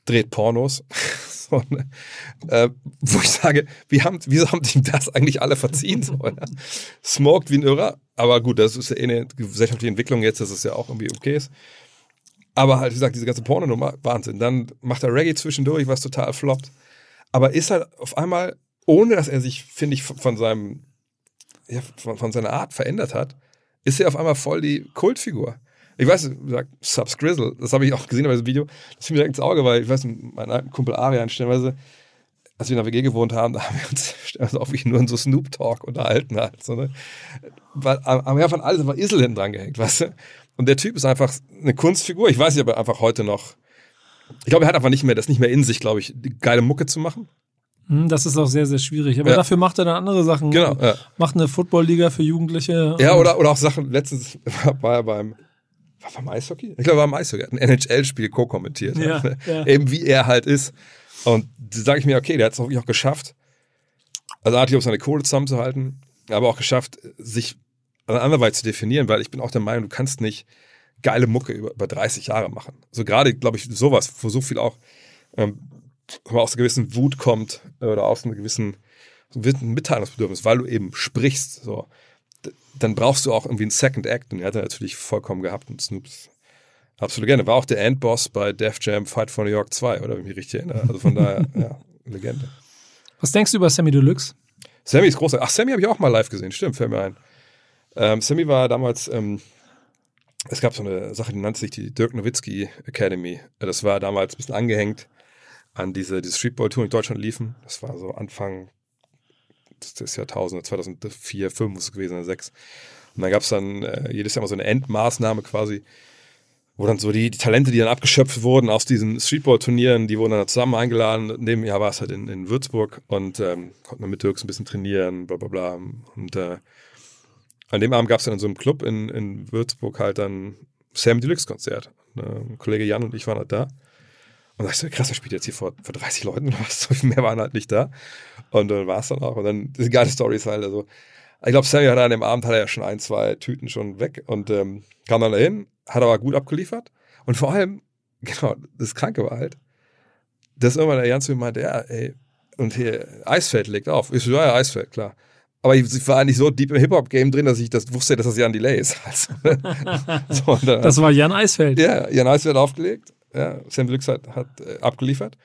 Speaker 1: dreht Pornos. so, ne? äh, wo ich sage, wie haben, wieso haben ihm das eigentlich alle verziehen? So, ja? Smoked wie ein Irrer, aber gut, das ist ja eh eine gesellschaftliche Entwicklung jetzt, dass es ja auch irgendwie okay ist. Aber halt, wie gesagt, diese ganze Pornonummer, Wahnsinn. Dann macht er Reggae zwischendurch, was total floppt. Aber ist halt auf einmal, ohne dass er sich, finde ich, von seinem, ja, von, von seiner Art verändert hat, ist er auf einmal voll die Kultfigur. Ich weiß, wie gesagt, Subs Grizzle, das habe ich auch gesehen bei diesem Video, das fiel mir direkt ins Auge, weil ich weiß, mein alten Kumpel Arian stellenweise, als wir in der WG gewohnt haben, da haben wir uns also auch wie nur in so Snoop Talk unterhalten halt. So, ne? Weil am Meer von alles war Isel hinten dran gehängt, weißt du? Und der Typ ist einfach eine Kunstfigur. Ich weiß nicht, ob er einfach heute noch. Ich glaube, er hat einfach nicht mehr, das nicht mehr in sich, glaube ich, die geile Mucke zu machen.
Speaker 3: Hm, das ist auch sehr, sehr schwierig. Aber ja. dafür macht er dann andere Sachen.
Speaker 1: Genau. Ja.
Speaker 3: Macht eine Football-Liga für Jugendliche.
Speaker 1: Ja, oder, oder auch Sachen. Letztens war er beim, war beim Eishockey? Ich glaube, er war beim Eishockey. Er hat ein NHL-Spiel co-kommentiert.
Speaker 3: Ja, ja.
Speaker 1: Eben wie er halt ist. Und da sage ich mir, okay, der hat es auch geschafft. Also artig, um seine Kohle zusammenzuhalten, aber auch geschafft, sich anderweitig zu definieren, weil ich bin auch der Meinung, du kannst nicht geile Mucke über, über 30 Jahre machen. So also gerade, glaube ich, sowas, wo so viel auch ähm, aus einer gewissen Wut kommt oder aus einem gewissen, so einem Mitteilungsbedürfnis, weil du eben sprichst, so, dann brauchst du auch irgendwie einen Second Act und er hat er natürlich vollkommen gehabt und Snoops absolut gerne. War auch der Endboss bei Def Jam Fight for New York 2, oder wenn ich mich richtig erinnere. Also von daher, ja, Legende.
Speaker 3: Was denkst du über Sammy Deluxe?
Speaker 1: Sammy ist großartig. Ach, Sammy habe ich auch mal live gesehen, stimmt, fällt mir ein. Ähm, Sammy war damals, ähm, es gab so eine Sache, die nannte sich die Dirk Nowitzki Academy. Das war damals ein bisschen angehängt an diese, diese Streetball-Tour in Deutschland liefen. Das war so Anfang des Jahrtausends, 2004, 2005 muss es gewesen sein, 2006. Und dann gab es dann äh, jedes Jahr mal so eine Endmaßnahme quasi, wo dann so die, die Talente, die dann abgeschöpft wurden aus diesen Streetball-Turnieren, die wurden dann zusammen eingeladen. In dem Jahr war es halt in, in Würzburg und ähm, konnten wir mit Dirks ein bisschen trainieren, bla bla bla. Und äh, an dem Abend gab es dann in so einem Club in, in Würzburg halt dann Sam Deluxe-Konzert. Ein Kollege Jan und ich waren halt da. Und da dachte ich so, krass, er spielt jetzt hier vor, vor 30 Leuten oder was? So viel mehr waren halt nicht da. Und dann war es dann auch. Und dann, diese geile Story ist halt, also, ich glaube, Sammy hat an dem Abend hat er ja schon ein, zwei Tüten schon weg und ähm, kam dann dahin, hat aber gut abgeliefert. Und vor allem, genau, das Kranke war halt, dass irgendwann der Jan zu mir meinte, ja, ey, und hier, Eisfeld legt auf. Ich so, ja, ja, Eisfeld, klar. Aber ich war nicht so deep im Hip-Hop-Game drin, dass ich das wusste, dass das Jan Delay ist. Also,
Speaker 3: so, dann, das war Jan Eisfeld.
Speaker 1: Ja, Jan Eisfeld aufgelegt. Ja, Sam Deluxe hat, hat äh, abgeliefert.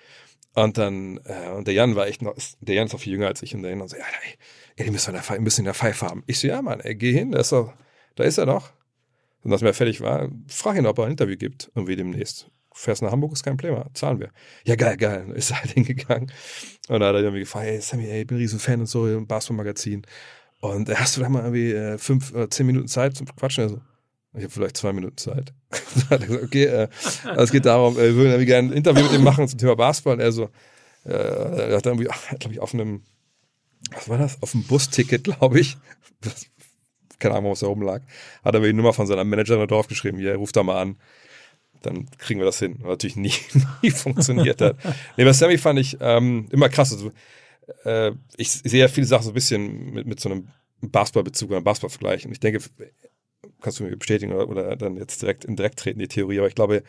Speaker 1: Und dann, äh, und der Jan war echt noch, der Jan ist auch viel jünger als ich, und der Jan so, ja, ey, ey die müssen in der, müssen in der Pfeife haben. Ich so, ja, Mann, ey, geh hin, da ist, er, da ist er doch. Und als er fertig war, frag ihn, ob er ein Interview gibt, irgendwie demnächst. Fährst nach Hamburg, ist kein Problem, zahlen wir. Ja, geil, geil. Ist er halt hingegangen. Und dann hat er irgendwie gefragt, hey, Sammy, ey, ich bin ein riesen Fan und so, im Basketball-Magazin. Und hast du da mal irgendwie äh, fünf oder zehn Minuten Zeit zum Quatschen? Also, ich habe vielleicht zwei Minuten Zeit. okay, äh, also es geht darum, äh, wir würden gerne ein Interview mit ihm machen zum Thema Basketball. Und er so, äh, er hat irgendwie, glaube ich, auf einem, was war das? Auf einem Busticket, glaube ich. Das, keine Ahnung, was da oben lag. Hat er mir die Nummer von seiner Managerin drauf geschrieben, hier, ruft da mal an. Dann kriegen wir das hin. Was natürlich nie, nie funktioniert hat. Nee, bei Sammy fand ich ähm, immer krass. Also, äh, ich sehe ja viele Sachen so ein bisschen mit, mit so einem Basketballbezug oder Basketballvergleich. Und ich denke, kannst du mir bestätigen oder, oder dann jetzt direkt in direkt treten, die Theorie, aber ich glaube,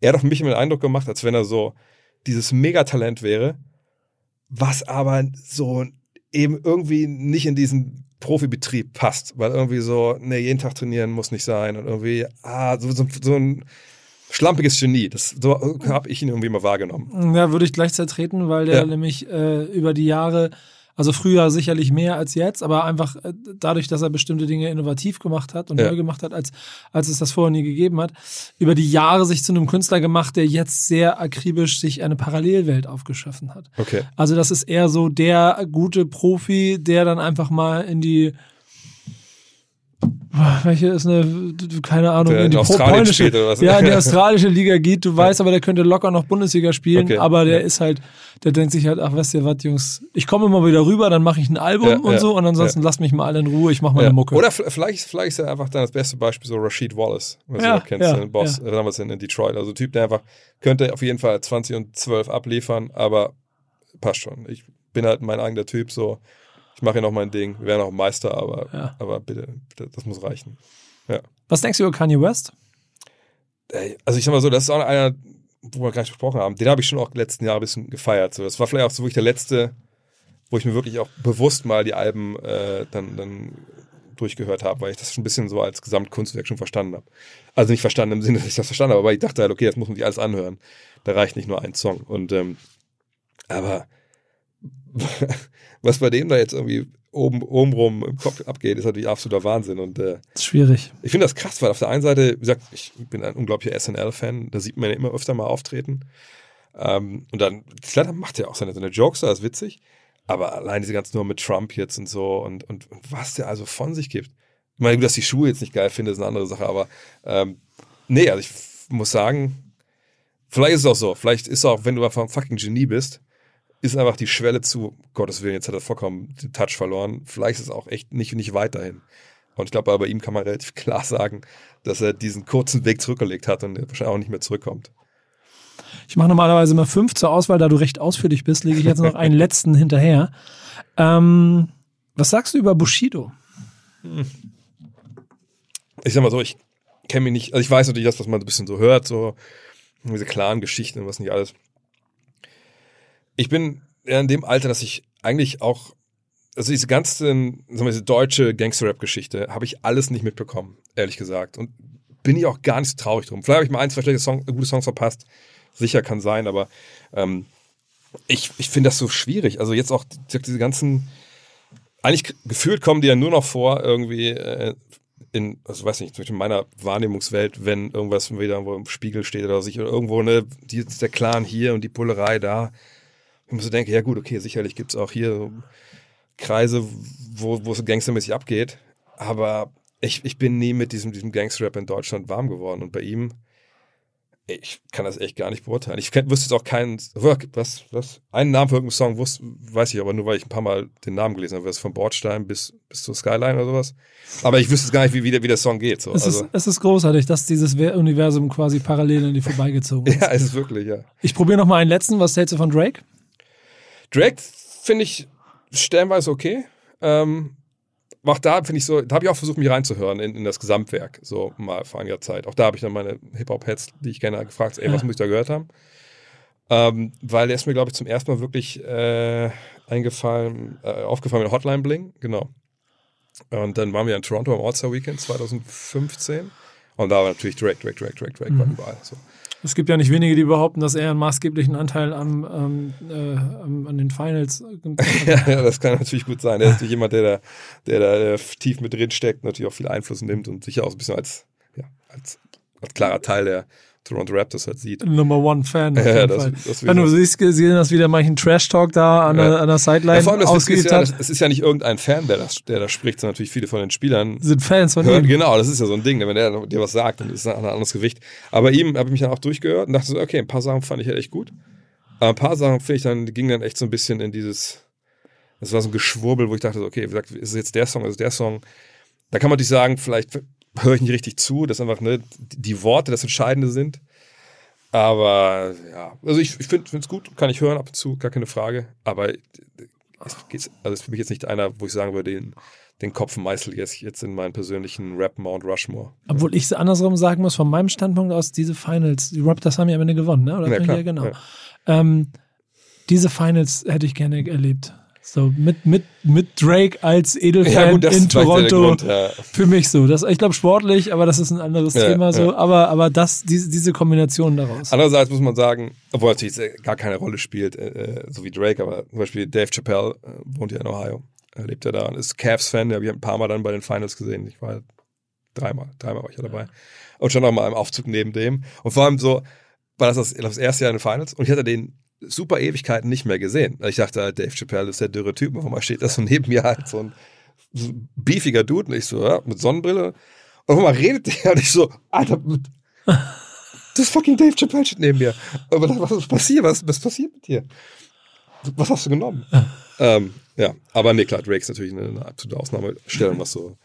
Speaker 1: er hat auf mich immer den Eindruck gemacht, als wenn er so dieses Megatalent wäre, was aber so eben irgendwie nicht in diesen Profibetrieb passt, weil irgendwie so, ne, jeden Tag trainieren muss nicht sein und irgendwie, ah, so, so, so ein schlampiges Genie. Das, so habe ich ihn irgendwie mal wahrgenommen.
Speaker 3: Ja, würde ich gleich zertreten, weil der ja. nämlich äh, über die Jahre also früher sicherlich mehr als jetzt, aber einfach äh, dadurch, dass er bestimmte Dinge innovativ gemacht hat und ja. neu gemacht hat, als, als es das vorher nie gegeben hat, über die Jahre sich zu einem Künstler gemacht, der jetzt sehr akribisch sich eine Parallelwelt aufgeschaffen hat.
Speaker 1: Okay.
Speaker 3: Also das ist eher so der gute Profi, der dann einfach mal in die welche ist eine, keine Ahnung,
Speaker 1: der
Speaker 3: in
Speaker 1: die Australien spielt oder was?
Speaker 3: Ja, in die australische Liga geht, du weißt aber, der könnte locker noch Bundesliga spielen, okay. aber der ja. ist halt, der denkt sich halt, ach, weißt du was, Jungs, ich komme immer wieder rüber, dann mache ich ein Album ja, und ja, so und ansonsten lasst mich mal alle in Ruhe, ich mache meine Mucke.
Speaker 1: Oder vielleicht, vielleicht ist er einfach dann das beste Beispiel so Rashid Wallace, was du kennst, den Boss, äh, damals in, in Detroit, also Typ, der einfach, könnte auf jeden Fall 20 und 12 abliefern, aber passt schon. Ich bin halt mein eigener Typ, so, ich mache hier noch mein Ding. Wir werden auch Meister, aber, ja. aber bitte, bitte, das muss reichen. Ja.
Speaker 3: Was denkst du über Kanye West?
Speaker 1: Also ich sag mal so, das ist auch einer, wo wir gar nicht gesprochen haben. Den habe ich schon auch letzten Jahr ein bisschen gefeiert. So, das war vielleicht auch so wirklich der letzte, wo ich mir wirklich auch bewusst mal die Alben äh, dann, dann durchgehört habe, weil ich das schon ein bisschen so als Gesamtkunstwerk schon verstanden habe. Also nicht verstanden im Sinne, dass ich das verstanden habe, aber ich dachte halt, okay, das muss man sich alles anhören. Da reicht nicht nur ein Song. Und ähm, aber was bei dem da jetzt irgendwie oben, oben rum im Kopf abgeht, ist natürlich absoluter Wahnsinn. Und äh,
Speaker 3: das ist schwierig.
Speaker 1: Ich finde das krass, weil auf der einen Seite, wie gesagt, ich bin ein unglaublicher SNL-Fan, da sieht man ja immer öfter mal auftreten. Ähm, und dann, klar, macht ja auch seine, seine Jokes, das ist witzig. Aber allein diese ganzen nur mit Trump jetzt und so und, und, und was der also von sich gibt. Ich meine, dass die Schuhe jetzt nicht geil finde, ist eine andere Sache, aber ähm, nee, also ich muss sagen, vielleicht ist es auch so. Vielleicht ist es auch, wenn du einfach ein fucking Genie bist, ist einfach die Schwelle zu, Gottes Willen, jetzt hat er vollkommen den Touch verloren. Vielleicht ist es auch echt nicht, nicht weiterhin. Und ich glaube, bei ihm kann man relativ klar sagen, dass er diesen kurzen Weg zurückgelegt hat und wahrscheinlich auch nicht mehr zurückkommt.
Speaker 3: Ich mache normalerweise immer fünf zur Auswahl, da du recht ausführlich bist, lege ich jetzt noch einen letzten hinterher. Ähm, was sagst du über Bushido?
Speaker 1: Ich sag mal so, ich kenne mich nicht, also ich weiß natürlich das, was man ein bisschen so hört, so diese klaren Geschichten und was nicht alles. Ich bin in dem Alter, dass ich eigentlich auch, also diese ganze, sagen wir, diese deutsche Gangster-Rap-Geschichte habe ich alles nicht mitbekommen, ehrlich gesagt. Und bin ich auch gar nicht so traurig drum. Vielleicht habe ich mal ein, zwei schlechte Song, gute Songs verpasst. Sicher kann sein, aber ähm, ich, ich finde das so schwierig. Also jetzt auch diese ganzen, eigentlich gefühlt kommen die ja nur noch vor, irgendwie äh, in, also weiß nicht, in meiner Wahrnehmungswelt, wenn irgendwas wieder irgendwo im Spiegel steht oder sich oder irgendwo, ne, die, der Clan hier und die Pullerei da. Ich muss so denken, ja gut, okay, sicherlich gibt es auch hier Kreise, wo, wo es gangstermäßig abgeht, aber ich, ich bin nie mit diesem, diesem Gangster-Rap in Deutschland warm geworden und bei ihm, ich kann das echt gar nicht beurteilen. Ich kenn, wüsste jetzt auch keinen, was, was, einen Namen für irgendeinen Song wusste, weiß ich aber nur, weil ich ein paar Mal den Namen gelesen habe, was von Bordstein bis, bis zur Skyline oder sowas. Aber ich wüsste jetzt gar nicht, wie, wie, der, wie der Song geht. So.
Speaker 3: Es,
Speaker 1: also,
Speaker 3: ist, es ist großartig, dass dieses Universum quasi parallel an die vorbeigezogen ist.
Speaker 1: ja, es ist wirklich, ja.
Speaker 3: Ich probiere noch mal einen letzten. Was hältst du von Drake?
Speaker 1: Drake finde ich stellenweise okay. Ähm, auch da finde ich so, da habe ich auch versucht, mich reinzuhören in, in, das Gesamtwerk, so mal vor einiger Zeit. Auch da habe ich dann meine Hip-Hop-Heads, die ich kenne, gefragt, ey, was muss ich da gehört haben? Ähm, weil der ist mir, glaube ich, zum ersten Mal wirklich äh, eingefallen, äh, aufgefallen mit Hotline Bling, genau. Und dann waren wir in Toronto am All-Star Weekend 2015 und da war natürlich Drake, Drake, Drake, Drake, Drake, mhm. war überall. So.
Speaker 3: Es gibt ja nicht wenige, die behaupten, dass er einen maßgeblichen Anteil am, ähm, äh, an den Finals
Speaker 1: ja, ja, das kann natürlich gut sein. Er ist natürlich jemand, der da, der da tief mit drin steckt, natürlich auch viel Einfluss nimmt und sicher auch ein bisschen als, ja, als, als klarer Teil der, Toronto Raptors halt sieht.
Speaker 3: Number One Fan. Ja, das, das Wenn du siehst, gesehen hast, wie der manchen Trash Talk da an, ja. der, an der Sideline ja, vor allem das ausgeübt
Speaker 1: ja,
Speaker 3: hat.
Speaker 1: Es ist ja nicht irgendein Fan, der das, der da spricht, sondern natürlich viele von den Spielern
Speaker 3: sind Fans von
Speaker 1: hören, ihm. Genau, das ist ja so ein Ding. Wenn der dir was sagt, dann ist es ein anderes Gewicht. Aber ihm habe ich mich dann auch durchgehört und dachte so, okay, ein paar Sachen fand ich halt echt gut. Aber ein paar Sachen finde ich dann, gingen dann echt so ein bisschen in dieses, das war so ein Geschwurbel, wo ich dachte, so, okay, wie gesagt, ist es jetzt der Song, ist es der Song? Da kann man natürlich sagen, vielleicht höre ich nicht richtig zu, dass einfach ne, die Worte das Entscheidende sind. Aber ja, also ich, ich finde es gut, kann ich hören ab und zu, gar keine Frage. Aber es also ist für mich jetzt nicht einer, wo ich sagen würde, den, den Kopf meißel jetzt, jetzt in meinen persönlichen Rap Mount Rushmore.
Speaker 3: Obwohl ich es andersrum sagen muss, von meinem Standpunkt aus, diese Finals, die Raptors haben ja am Ende gewonnen, ne? Oder
Speaker 1: ja, klar,
Speaker 3: ja, genau. Ja. Ähm, diese Finals hätte ich gerne erlebt. So mit, mit, mit Drake als Edelfan ja, in Toronto. Grund, ja. Für mich so. Das, ich glaube sportlich, aber das ist ein anderes ja, Thema so. Aber, aber das, diese, diese Kombination daraus.
Speaker 1: Andererseits muss man sagen, obwohl natürlich gar keine Rolle spielt, äh, äh, so wie Drake, aber zum Beispiel Dave Chappelle äh, wohnt ja in Ohio. Er lebt ja da und ist Cavs-Fan. Den habe ich ein paar Mal dann bei den Finals gesehen. Ich war dreimal, dreimal war ich ja dabei. Und schon noch mal im Aufzug neben dem. Und vor allem so, war das das, das erste Jahr in den Finals und ich hatte den super Ewigkeiten nicht mehr gesehen. Ich dachte halt, Dave Chappelle ist der dürre Typ, warum steht das so neben mir halt so ein, so ein beefiger Dude und ich so, ja, mit Sonnenbrille. Und einmal redet der und ich so, Alter, das fucking Dave Chappelle steht neben mir. Aber was ist passiert? Was, was passiert mit dir? Was hast du genommen? ähm, ja, aber nee, klar, Drake ist natürlich eine, eine absolute Ausnahmestellung, was so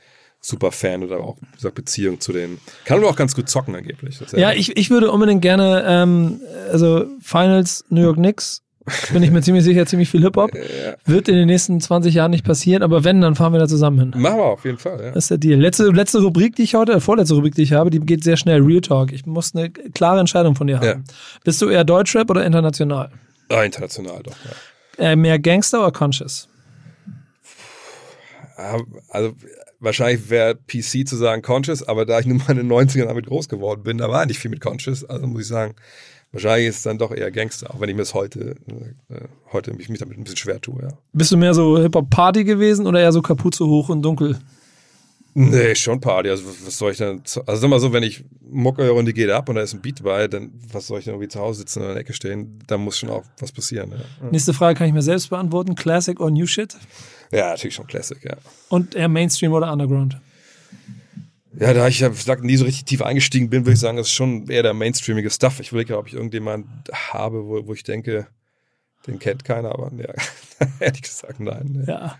Speaker 1: super Fan oder auch gesagt, Beziehung zu den. Kann aber auch ganz gut zocken angeblich.
Speaker 3: Ja, ich, ich würde unbedingt gerne, ähm, also Finals New York Knicks, bin ich mir ziemlich sicher, ziemlich viel Hip-Hop. Ja. Wird in den nächsten 20 Jahren nicht passieren, aber wenn, dann fahren wir da zusammen hin.
Speaker 1: Machen wir auf jeden Fall, ja.
Speaker 3: Das ist der Deal. Letzte, letzte Rubrik, die ich heute, äh, vorletzte Rubrik, die ich habe, die geht sehr schnell. Real Talk. Ich muss eine klare Entscheidung von dir haben. Ja. Bist du eher Deutschrap oder international?
Speaker 1: Ah, international doch, ja.
Speaker 3: Äh, mehr Gangster oder Conscious?
Speaker 1: Also wahrscheinlich wäre PC zu sagen Conscious, aber da ich nun mal in den 90ern damit groß geworden bin, da war nicht viel mit Conscious. Also muss ich sagen, wahrscheinlich ist es dann doch eher Gangster, auch wenn ich mir das heute, äh, heute mich, mich damit ein bisschen schwer tue, ja.
Speaker 3: Bist du mehr so Hip-Hop-Party gewesen oder eher so Kapuze hoch und dunkel?
Speaker 1: Nee, schon Party. Also was soll ich denn? Also sag mal so, wenn ich Mucke höre und die geht ab und da ist ein Beat bei, dann was soll ich denn irgendwie zu Hause sitzen und in der Ecke stehen? Da muss schon auch was passieren. Ja.
Speaker 3: Nächste Frage kann ich mir selbst beantworten. Classic or New Shit?
Speaker 1: Ja, natürlich schon Classic, ja.
Speaker 3: Und eher Mainstream oder Underground?
Speaker 1: Ja, da ich ja gesagt, nie so richtig tief eingestiegen bin, würde ich sagen, das ist schon eher der mainstreamige Stuff. Ich will ja, ob ich irgendjemand habe, wo, wo ich denke, den kennt keiner, aber ja, ehrlich gesagt, nein.
Speaker 3: Nee. Ja.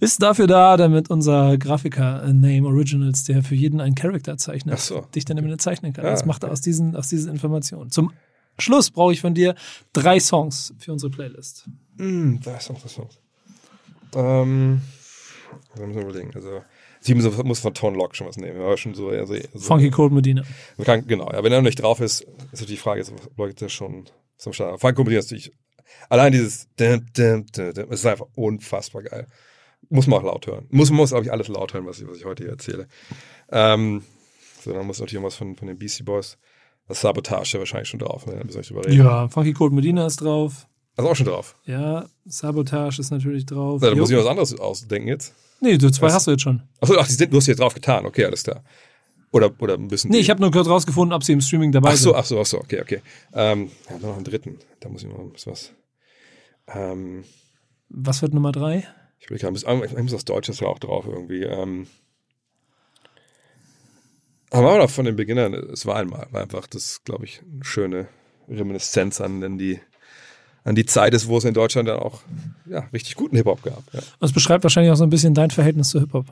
Speaker 3: Ist dafür da, damit unser Grafiker Name Originals, der für jeden einen Charakter zeichnet, so. dich dann immer zeichnen kann. Ja, das macht er aus diesen, aus diesen Informationen. Zum Schluss brauche ich von dir drei Songs für unsere Playlist.
Speaker 1: Mm, drei Songs, drei Songs. Ähm, wir müssen überlegen. Also, sie muss von Tone Lock schon was nehmen. Aber schon so, also,
Speaker 3: so Funky Cold Medina.
Speaker 1: Kann, genau, ja, wenn er noch nicht drauf ist, ist die Frage, ist, Leute schon zum Start. Funky Cold Medina ist natürlich Allein dieses dim, dim, dim, dim, ist einfach unfassbar geil. Muss man auch laut hören. Muss, muss glaube ich, alles laut hören, was ich, was ich heute hier erzähle. Ähm, so, dann muss natürlich irgendwas von, von den BC Boys. Das Sabotage ja wahrscheinlich schon drauf, ne? Da müssen wir drüber
Speaker 3: reden. Ja, Funky Cold Medina ist drauf.
Speaker 1: Also auch schon drauf.
Speaker 3: Ja, Sabotage ist natürlich drauf.
Speaker 1: Ja, da muss ich was anderes ausdenken jetzt.
Speaker 3: Nee, du zwei das, hast du jetzt schon.
Speaker 1: Achso, ach, die sind, du hast jetzt drauf getan. Okay, alles klar. Oder, oder ein bisschen.
Speaker 3: Nee, ich habe nur kurz rausgefunden, ob sie im Streaming dabei
Speaker 1: ach so,
Speaker 3: sind.
Speaker 1: Ach so, ach so, okay, okay. Ähm, ja, noch einen dritten. Da muss ich noch was.
Speaker 3: Ähm, Was wird Nummer drei?
Speaker 1: Ich will gerade, ich muss das Deutsche ja auch drauf irgendwie. Ähm, aber auch noch von den Beginnern, es war einmal, war einfach das, glaube ich, eine schöne Reminiszenz an, an die an die Zeit ist, wo es in Deutschland dann auch ja, richtig guten Hip-Hop gab. Ja.
Speaker 3: Das beschreibt wahrscheinlich auch so ein bisschen dein Verhältnis zu Hip-Hop.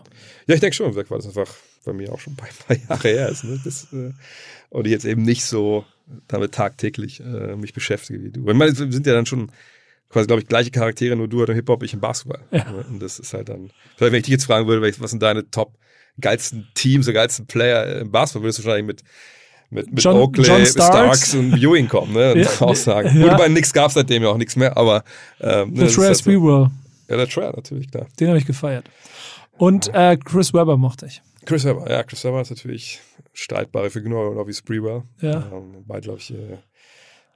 Speaker 1: Ja, ich denke schon, weil das einfach bei mir auch schon ein paar Jahre her ist. Ne? Das, äh, und ich jetzt eben nicht so damit tagtäglich äh, mich beschäftige wie du. Ich meine, wir sind ja dann schon quasi, glaube ich, gleiche Charaktere, nur du oder Hip-Hop, ich im Basketball. Ja. Und das ist halt dann, vielleicht wenn ich dich jetzt fragen würde, was sind deine top geilsten Teams, oder geilsten Player im Basketball, würdest du wahrscheinlich mit mit, mit John, Oakley, John Starks. Starks. und Ewing kommen, ne? Und ja, aussagen. Ja. Gut, bei Nix gab es seitdem ja auch nichts mehr, aber
Speaker 3: ähm, ne, der Trey Sprewell.
Speaker 1: Ja, der Trey, natürlich, klar.
Speaker 3: Den habe ich gefeiert. Und äh, Chris Webber mochte ich.
Speaker 1: Chris Webber, ja, Chris Webber ist natürlich streitbare Figur, genau wie Sprewell.
Speaker 3: Ja.
Speaker 1: Ähm, beide, glaube ich, äh,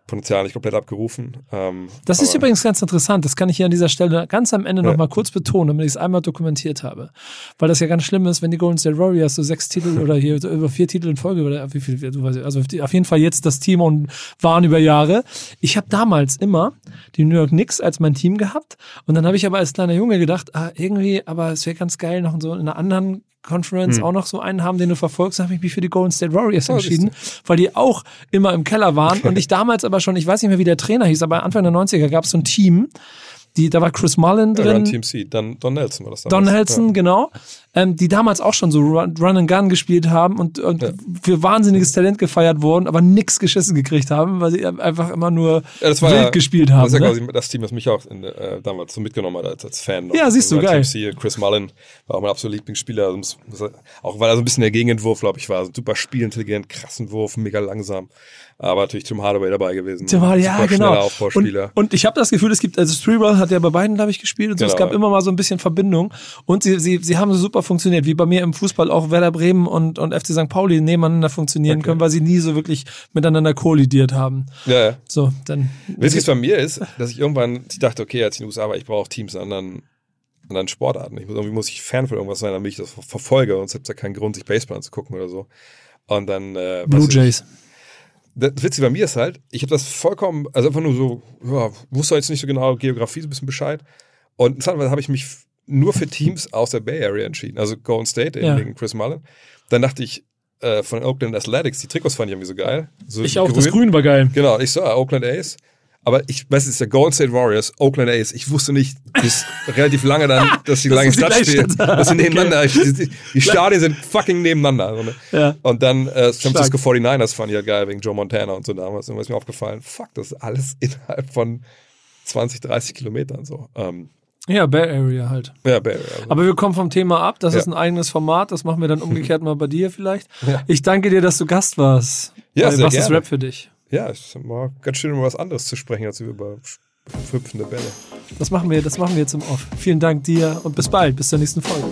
Speaker 1: Potenzial nicht komplett abgerufen. Ähm,
Speaker 3: das ist übrigens ganz interessant. Das kann ich hier an dieser Stelle ganz am Ende ja. noch mal kurz betonen, damit ich es einmal dokumentiert habe. Weil das ja ganz schlimm ist, wenn die Golden State Warriors so sechs Titel oder hier über vier Titel in Folge oder wie viel, also auf jeden Fall jetzt das Team und waren über Jahre. Ich habe damals immer die New York Knicks als mein Team gehabt und dann habe ich aber als kleiner Junge gedacht, ah, irgendwie, aber es wäre ganz geil, noch so in einer anderen Conference hm. auch noch so einen haben, den du verfolgst, habe ich mich für die Golden State Warriors oh, entschieden, weil die auch immer im Keller waren und ich damals aber schon, ich weiß nicht mehr, wie der Trainer hieß, aber Anfang der 90er gab es so ein Team, die, da war Chris Mullen drin. Ja, Run
Speaker 1: Team C, dann Don Nelson war das
Speaker 3: damals. Don Nelson, ja. genau. Ähm, die damals auch schon so Run, Run and Gun gespielt haben und, und ja. für wahnsinniges Talent gefeiert wurden, aber nichts geschissen gekriegt haben, weil sie einfach immer nur
Speaker 1: wild
Speaker 3: ja, gespielt haben. Das ist ja
Speaker 1: ne? quasi das Team, das mich auch in, äh, damals so mitgenommen hat als, als Fan.
Speaker 3: Ja, siehst du, geil.
Speaker 1: Team C, Chris Mullen war auch mein absoluter Lieblingsspieler. Also, auch weil er so ein bisschen der Gegenentwurf, glaube ich, war. Super spielintelligent, krassen Wurf, mega langsam aber natürlich Tim Hardaway dabei gewesen.
Speaker 3: Tim Hardaway, ja, genau. Und, und, ich habe das Gefühl, es gibt, also Streetball hat ja bei beiden, glaube ich, gespielt und so. Genau. Es gab immer mal so ein bisschen Verbindung und sie, sie, sie haben so super funktioniert, wie bei mir im Fußball auch Werder Bremen und, und FC St. Pauli nebeneinander funktionieren okay. können, weil sie nie so wirklich miteinander kollidiert haben.
Speaker 1: Ja, ja.
Speaker 3: So, dann.
Speaker 1: Witzig bei mir ist, dass ich irgendwann ich dachte, okay, als in den USA war, ich brauche Teams in anderen anderen Sportarten. Ich muss, irgendwie muss ich Fan von irgendwas sein, damit ich das verfolge. Sonst gibt es ja keinen Grund, sich Baseball anzugucken oder so. Und dann. Äh,
Speaker 3: Blue Jays. Ich,
Speaker 1: das Witzige bei mir ist halt, ich habe das vollkommen, also einfach nur so, ja, wusste jetzt nicht so genau Geografie, so ein bisschen Bescheid. Und zeitweise habe ich mich nur für Teams aus der Bay Area entschieden, also Golden State ja. wegen Chris Mullen. Dann dachte ich, äh, von Oakland Athletics, die Trikots fand ich irgendwie so geil. So
Speaker 3: ich auch, grün. das Grün war geil.
Speaker 1: Genau, ich so, ah, Oakland Ace. Aber ich weiß, es ist der Golden State Warriors, Oakland A's. Ich wusste nicht bis relativ lange dann, dass die lange Stadt spielen. Dass sie nebeneinander, okay. die, die Stadien sind fucking nebeneinander. Ne? Ja. Und dann äh, San Francisco 49ers fand ich halt geil wegen Joe Montana und so damals. Und was mir aufgefallen, fuck, das ist alles innerhalb von 20, 30 Kilometern so. Ähm,
Speaker 3: ja, Bay Area halt.
Speaker 1: Ja, Bay Area.
Speaker 3: Also. Aber wir kommen vom Thema ab. Das ja. ist ein eigenes Format. Das machen wir dann umgekehrt mal bei dir vielleicht. Ja. Ich danke dir, dass du Gast warst.
Speaker 1: Ja, sehr
Speaker 3: Was
Speaker 1: gerne.
Speaker 3: ist Rap für dich?
Speaker 1: Ja, es war ganz schön, über was anderes zu sprechen, als über hüpfende Bälle.
Speaker 3: Das machen wir, das machen wir jetzt im Off. Vielen Dank dir und bis bald, bis zur nächsten Folge.